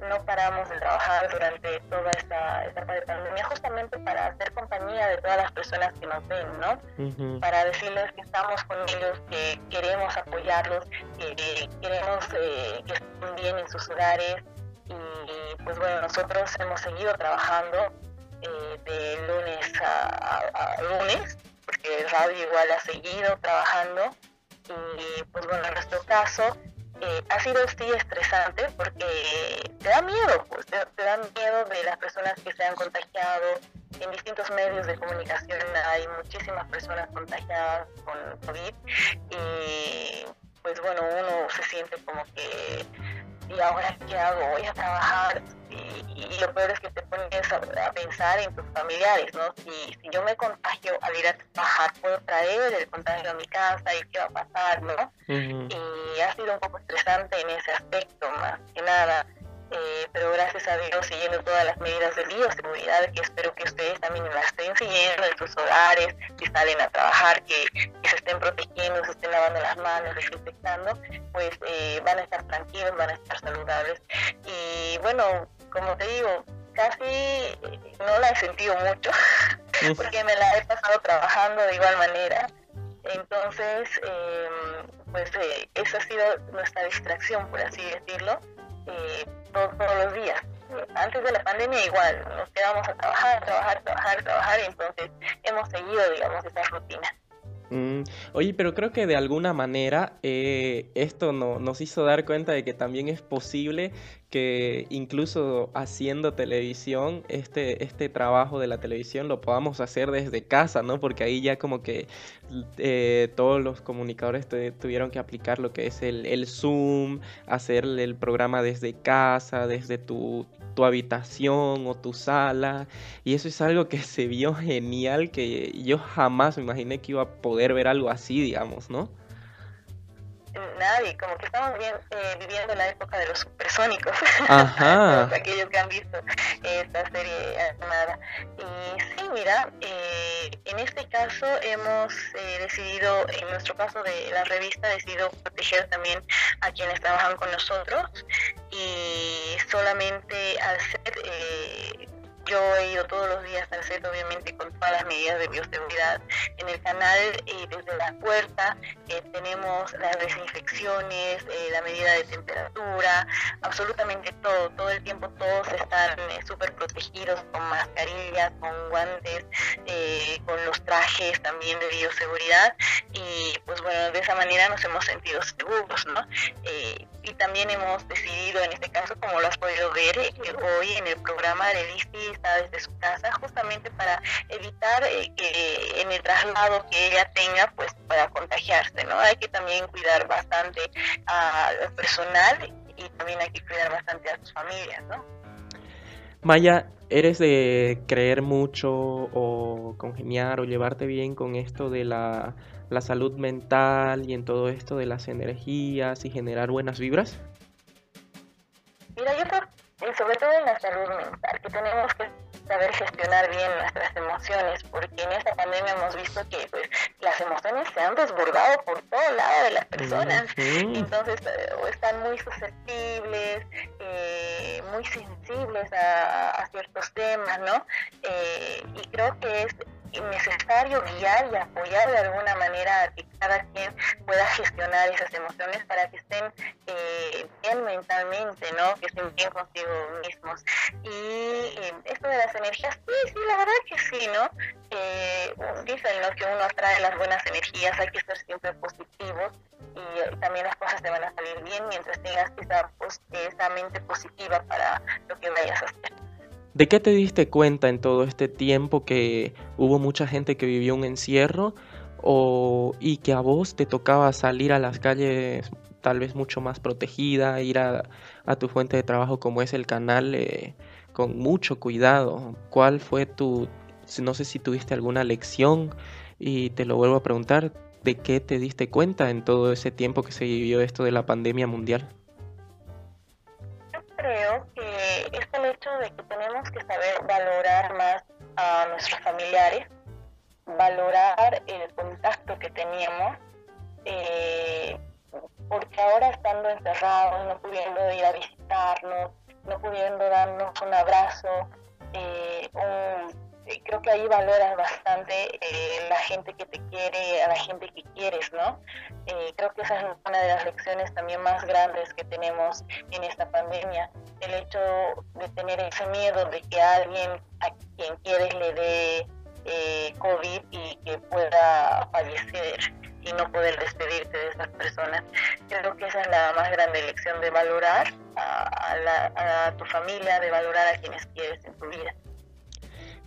no paramos de trabajar durante toda esta etapa de pandemia, justamente para hacer compañía de todas las personas que nos ven, ¿no? Para decirles que estamos con ellos, que queremos apoyarlos, que queremos eh, que estén bien en sus hogares. Y pues bueno, nosotros hemos seguido trabajando eh, de lunes a, lunes, porque el radio igual ha seguido trabajando. Y pues bueno, en nuestro caso, eh, ha sido sí estresante porque te da miedo, pues te, da miedo de las personas que se han contagiado. En distintos medios de comunicación hay muchísimas personas contagiadas con COVID y pues bueno, uno se siente como que, ¿y ahora qué hago? Voy a trabajar, y, lo peor es que te pones a, pensar en tus familiares, ¿no? Si, si yo me contagio al ir a trabajar, puedo traer el contagio a mi casa y qué va a pasar, ¿no? Y ha sido un poco estresante en ese aspecto, más que nada. Eh, pero gracias a Dios siguiendo todas las medidas de bioseguridad que espero que ustedes también las estén siguiendo en sus hogares, que salen a trabajar, que, se estén protegiendo, se estén lavando las manos, desinfectando, pues eh, van a estar tranquilos, van a estar saludables. Y bueno, como te digo, casi eh, no la he sentido mucho, porque me la he pasado trabajando de igual manera. Entonces, eh, pues eh, esa ha sido nuestra distracción, por así decirlo, eh, todos, los días. Antes de la pandemia igual, nos quedamos a trabajar, trabajar, trabajar, trabajar, entonces hemos seguido, digamos, esa rutina. Mm, oye, pero creo que de alguna manera eh, esto no, nos hizo dar cuenta de que también es posible que incluso haciendo televisión, este, este trabajo de la televisión lo podamos hacer desde casa, ¿no? Porque ahí ya como que eh, todos los comunicadores tuvieron que aplicar lo que es el, el Zoom, hacer el programa desde casa, desde tu, tu habitación o tu sala. Y eso es algo que se vio genial, que yo jamás me imaginé que iba a poder ver algo así, digamos, ¿no? Nadie, como que estamos bien, eh, viviendo la época de los supersónicos, Ajá. aquellos que han visto esta serie animada. Y sí, mira, eh, en este caso hemos eh, decidido, en nuestro caso de la revista, decidido proteger también a quienes trabajan con nosotros y solamente al ser yo he ido todos los días al set, obviamente con todas las medidas de bioseguridad. En el canal, eh, desde la puerta, eh, tenemos las desinfecciones, eh, la medida de temperatura, absolutamente todo. Todo el tiempo todos están súper protegidos con mascarillas, con guantes, con los trajes también de bioseguridad. Y pues bueno, de esa manera nos hemos sentido seguros, ¿no? y también hemos decidido, en este caso, como lo has podido ver hoy en el programa de Desde su casa, justamente para evitar eh, que en el traslado que ella tenga, pues pueda contagiarse, ¿no? Hay que también cuidar bastante al personal y también hay que cuidar bastante a sus familias, ¿no? Maya, ¿eres de creer mucho o congeniar o llevarte bien con esto de la, la salud mental y en todo esto de las energías y generar buenas vibras? Mira, yo creo y sobre todo en la salud mental, que tenemos que saber gestionar bien nuestras emociones, porque en esta pandemia hemos visto que pues, las emociones se han desbordado por todo lado de las personas, entonces eh, están muy susceptibles, eh, muy sensibles a, ciertos temas, ¿no? Eh, y creo que es necesario guiar y apoyar de alguna manera a que cada quien pueda gestionar esas emociones para que estén eh, bien mentalmente, ¿no? Que estén bien consigo mismos. Y eh, esto de las energías, sí, sí, la verdad que sí, ¿no? Eh, dicen que uno atrae las buenas energías, hay que ser siempre positivos y también las cosas te van a salir bien mientras tengas esa, pues, esa mente positiva para lo que vayas a hacer. ¿De qué te diste cuenta en todo este tiempo que hubo mucha gente que vivió un encierro y que a vos te tocaba salir a las calles tal vez mucho más protegida, ir a, tu fuente de trabajo como es el canal eh, con mucho cuidado? ¿Cuál fue tu, no sé si tuviste alguna lección y te lo vuelvo a preguntar, ¿de qué te diste cuenta en todo ese tiempo que se vivió esto de la pandemia mundial? Creo que es el hecho de que tenemos que saber valorar más a nuestros familiares, valorar el contacto que teníamos, eh, porque ahora estando encerrados, no pudiendo ir a visitarnos, no pudiendo darnos un abrazo, eh, un creo que ahí valoras bastante eh, la gente que te quiere, a la gente que quieres, ¿no? Eh, creo que esa es una de las lecciones también más grandes que tenemos en esta pandemia, el hecho de tener ese miedo de que alguien a quien quieres le dé eh, COVID y que pueda fallecer y no poder despedirte de esas personas. Creo que esa es la más grande lección de valorar a, a tu familia, de valorar a quienes quieres en tu vida.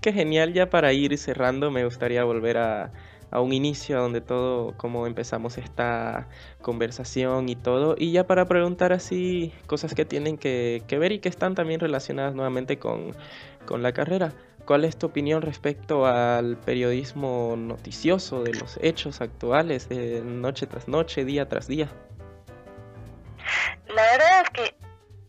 Qué genial, ya para ir cerrando me gustaría volver a, un inicio donde todo, como empezamos esta conversación y todo, y ya para preguntar así cosas que tienen que, ver y que están también relacionadas nuevamente con, con, la carrera. ¿Cuál es tu opinión respecto al periodismo noticioso de los hechos actuales, noche tras noche, día tras día? La verdad es que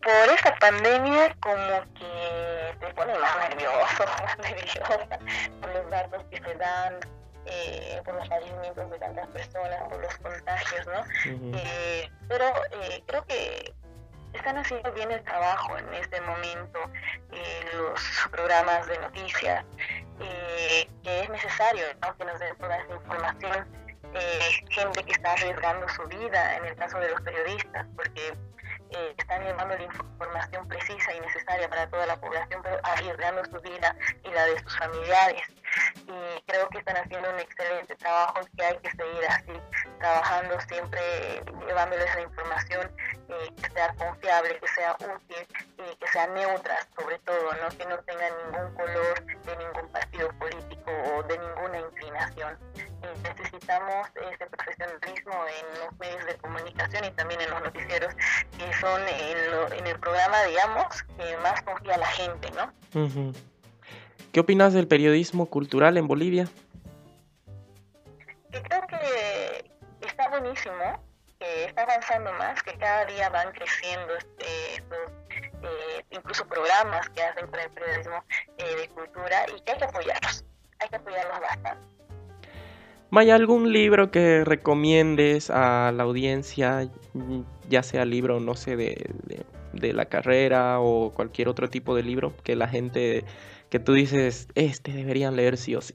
por esa pandemia como que te pone más nervioso, más nerviosa por los datos que se dan, eh, por los fallecimientos de tantas personas, por los contagios, ¿no? eh, pero eh, creo que están haciendo bien el trabajo en este momento eh, los programas de noticias, que es necesario ¿no? que nos den toda esa información eh, gente que está arriesgando su vida, en el caso de los periodistas, porque eh, están llevando la información precisa y necesaria para toda la población, pero arriesgando su vida y la de sus familiares. Y creo que están haciendo un excelente trabajo y que hay que seguir así, trabajando siempre, llevándoles la información eh, que sea confiable, que sea útil y que sea neutra, sobre todo, ¿no? que no tenga ningún color de ningún partido político o de ninguna inclinación. necesitamos ese profesionalismo en los medios de comunicación y también en los noticieros que son en, el programa, digamos, que más confía la gente, ¿no? ¿Qué opinas del periodismo cultural en Bolivia? Yo creo que está buenísimo, está avanzando más, que cada día van creciendo este, estos, eh, incluso programas que hacen con el periodismo eh, de cultura y que hay que apoyarlos, hay que apoyarlos bastante. ¿Hay algún libro que recomiendes a la audiencia, ya sea libro, no sé, de, de, la carrera o cualquier otro tipo de libro que la gente, que tú dices, este deberían leer sí o sí?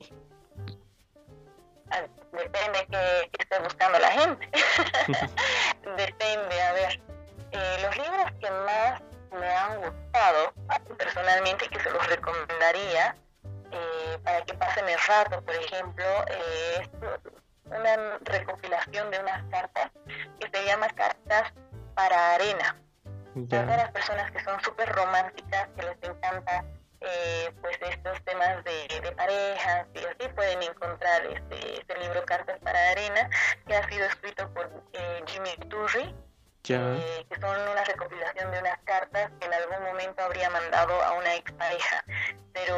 Depende que esté buscando la gente. Depende, a ver. Eh, los libros que más me han gustado, personalmente, que se los recomendaría, eh, para que pasen el rato, por ejemplo, eh, es una recopilación de unas cartas que se llama Cartas para Arena. Para las personas que son súper románticas, que les encanta eh, pues estos temas de, de, parejas y así pueden encontrar este, libro Cartas para Arena que ha sido escrito por Jimmy Turri eh, que son una recopilación de unas cartas que en algún momento habría mandado a una expareja, pero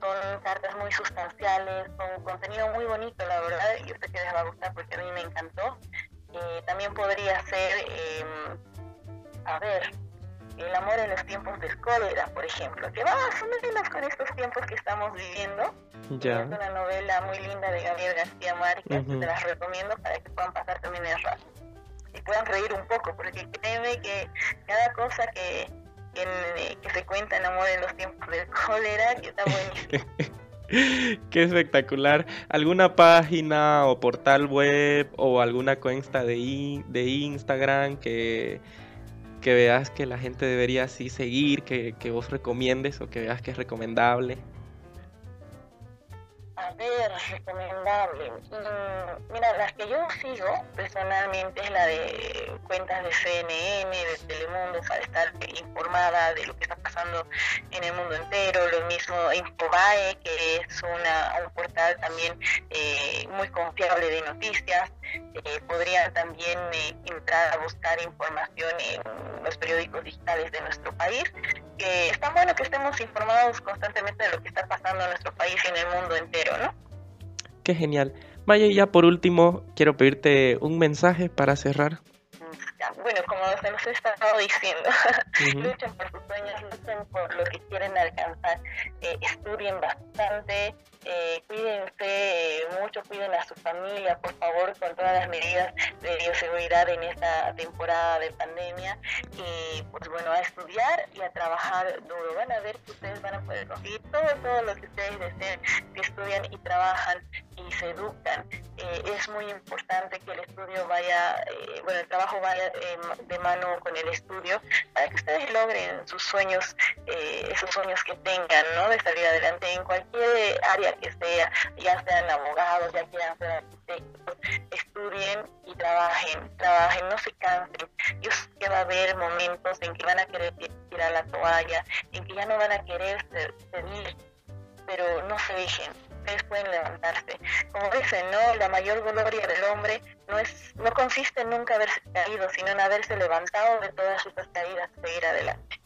son cartas muy sustanciales, con contenido muy bonito, la verdad, y yo sé que les va a gustar porque a mí me encantó. Eh, también podría ser, em, a ver, el amor en los tiempos de cólera, por ejemplo, que va más o menos con estos tiempos que estamos viviendo. Ya. Es una novela muy linda de Gabriel García Márquez, uh te las recomiendo para que puedan pasar también el rato y puedan reír un poco, porque créeme que cada cosa que, que, se cuenta en Amor en los tiempos del cólera, que está buenísimo. Qué espectacular. ¿Alguna página o portal web o alguna cuenta de, de Instagram que, que veas que la gente debería así seguir, que, que vos recomiendes o que veas que es recomendable? Ver, recomendable. Mm, mira, las que yo sigo personalmente es la de cuentas de CNN, de Telemundo, para estar informada de lo que está pasando en el mundo entero. Lo mismo Infobae, que es una, un portal también eh, muy confiable de noticias. Eh, podrían también eh, entrar a buscar información en los periódicos digitales de nuestro país que está bueno que estemos informados constantemente de lo que está pasando en nuestro país y en el mundo entero, ¿no? Qué genial. Vaya, y ya por último, quiero pedirte un mensaje para cerrar. Bueno, como se nos he estado diciendo, luchen por sus sueños, luchen por lo que quieren alcanzar, eh, estudien bastante, eh, cuídense mucho, cuiden a su familia, por favor, con todas las medidas de bioseguridad en esta temporada de pandemia. Y pues bueno, a estudiar y a trabajar duro. Van a ver que ustedes van a poder conseguir todo, todo lo que ustedes deseen, que estudian y trabajan y se educan. Eh, es muy importante que el estudio vaya, eh, bueno, el trabajo vaya de mano con el estudio para que ustedes logren sus sueños, eh, esos sueños que tengan, ¿no? De salir adelante en cualquier área que sea, ya sean abogados, ya quieran ser arquitectos, estudien y trabajen, trabajen, no se cansen. Yo sé que va a haber momentos en que van a querer tirar la toalla, en que ya no van a querer seguir, pero no se dejen, ustedes pueden levantarse. Como dicen, ¿no? La mayor gloria del hombre no es no consiste en nunca haberse caído, sino en haberse levantado de todas esas caídas, seguir adelante.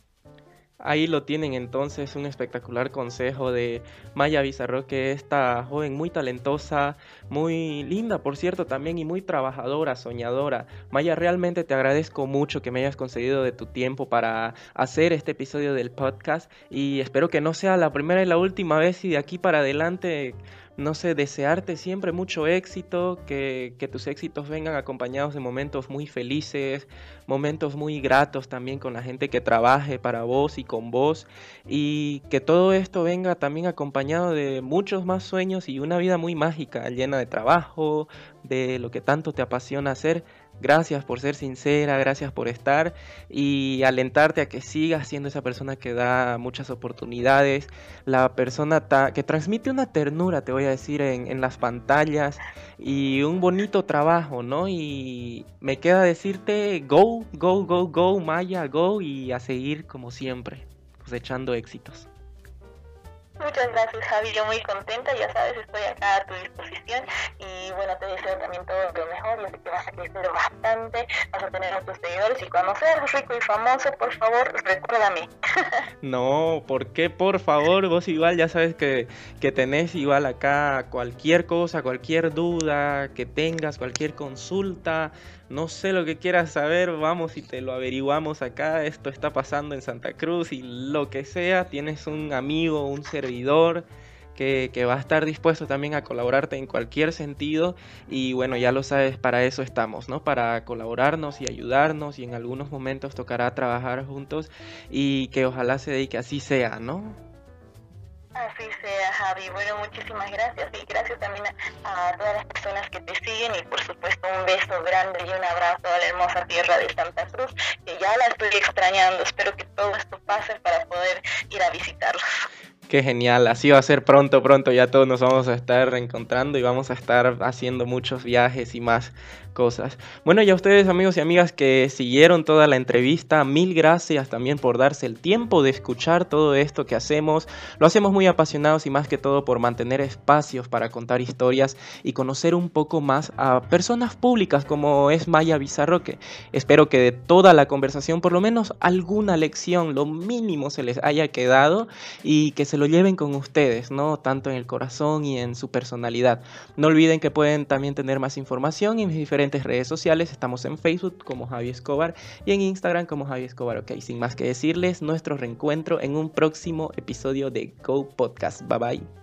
Ahí lo tienen entonces, un espectacular consejo de Maya Bizarroque, esta joven muy talentosa, muy linda por cierto también y muy trabajadora, soñadora. Maya, realmente te agradezco mucho que me hayas concedido de tu tiempo para hacer este episodio del podcast y espero que no sea la primera y la última vez y de aquí para adelante no sé, desearte siempre mucho éxito, que, tus éxitos vengan acompañados de momentos muy felices, momentos muy gratos también con la gente que trabaje para vos y con vos, y que todo esto venga también acompañado de muchos más sueños y una vida muy mágica, llena de trabajo, de lo que tanto te apasiona hacer. Gracias por ser sincera, gracias por estar y alentarte a que sigas siendo esa persona que da muchas oportunidades, la persona que transmite una ternura, te voy a decir, en, en, las pantallas y un bonito trabajo, ¿no? Y me queda decirte, go, go, go, go, Maya, go y a seguir como siempre, cosechando éxitos. Muchas gracias Javi, yo muy contenta, ya sabes, estoy acá a tu disposición. Y bueno, te deseo también todo lo mejor, yo sé que vas a crecer bastante, vas a tener muchos seguidores. Y cuando seas rico y famoso, por favor, recuérdame. no, ¿por qué? Por favor, vos igual ya sabes que, que tenés igual acá cualquier cosa, cualquier duda que tengas, cualquier consulta, no sé lo que quieras saber, vamos y te lo averiguamos acá, esto está pasando en Santa Cruz y lo que sea, tienes un amigo, un servidor que, va a estar dispuesto también a colaborarte en cualquier sentido y bueno, ya lo sabes, para eso estamos, ¿no? Para colaborarnos y ayudarnos y en algunos momentos tocará trabajar juntos y que ojalá se dedique así sea, ¿no? Así sea, Javi. Bueno, muchísimas gracias y gracias también a, todas las personas que te siguen y por supuesto un beso grande y un abrazo a la hermosa tierra de Santa Cruz, que ya la estoy extrañando. Espero que todo esto pase para poder ir a visitarlos. Qué genial, así va a ser pronto, pronto, ya todos nos vamos a estar reencontrando y vamos a estar haciendo muchos viajes y más Bueno, y a ustedes amigos y amigas que siguieron toda la entrevista, mil gracias también por darse el tiempo de escuchar todo esto que hacemos. Lo hacemos muy apasionados y más que todo por mantener espacios para contar historias y conocer un poco más a personas públicas como es Maya Bizarroque. Espero que de toda la conversación por lo menos alguna lección, lo mínimo se les haya quedado y que se lo lleven con ustedes, ¿no? Tanto en el corazón y en su personalidad. No olviden que pueden también tener más información en mis redes sociales. Estamos en Facebook como Javi Escobar y en Instagram como Javi Escobar. Ok, sin más que decirles, nuestro reencuentro en un próximo episodio de Go Podcast. Bye bye.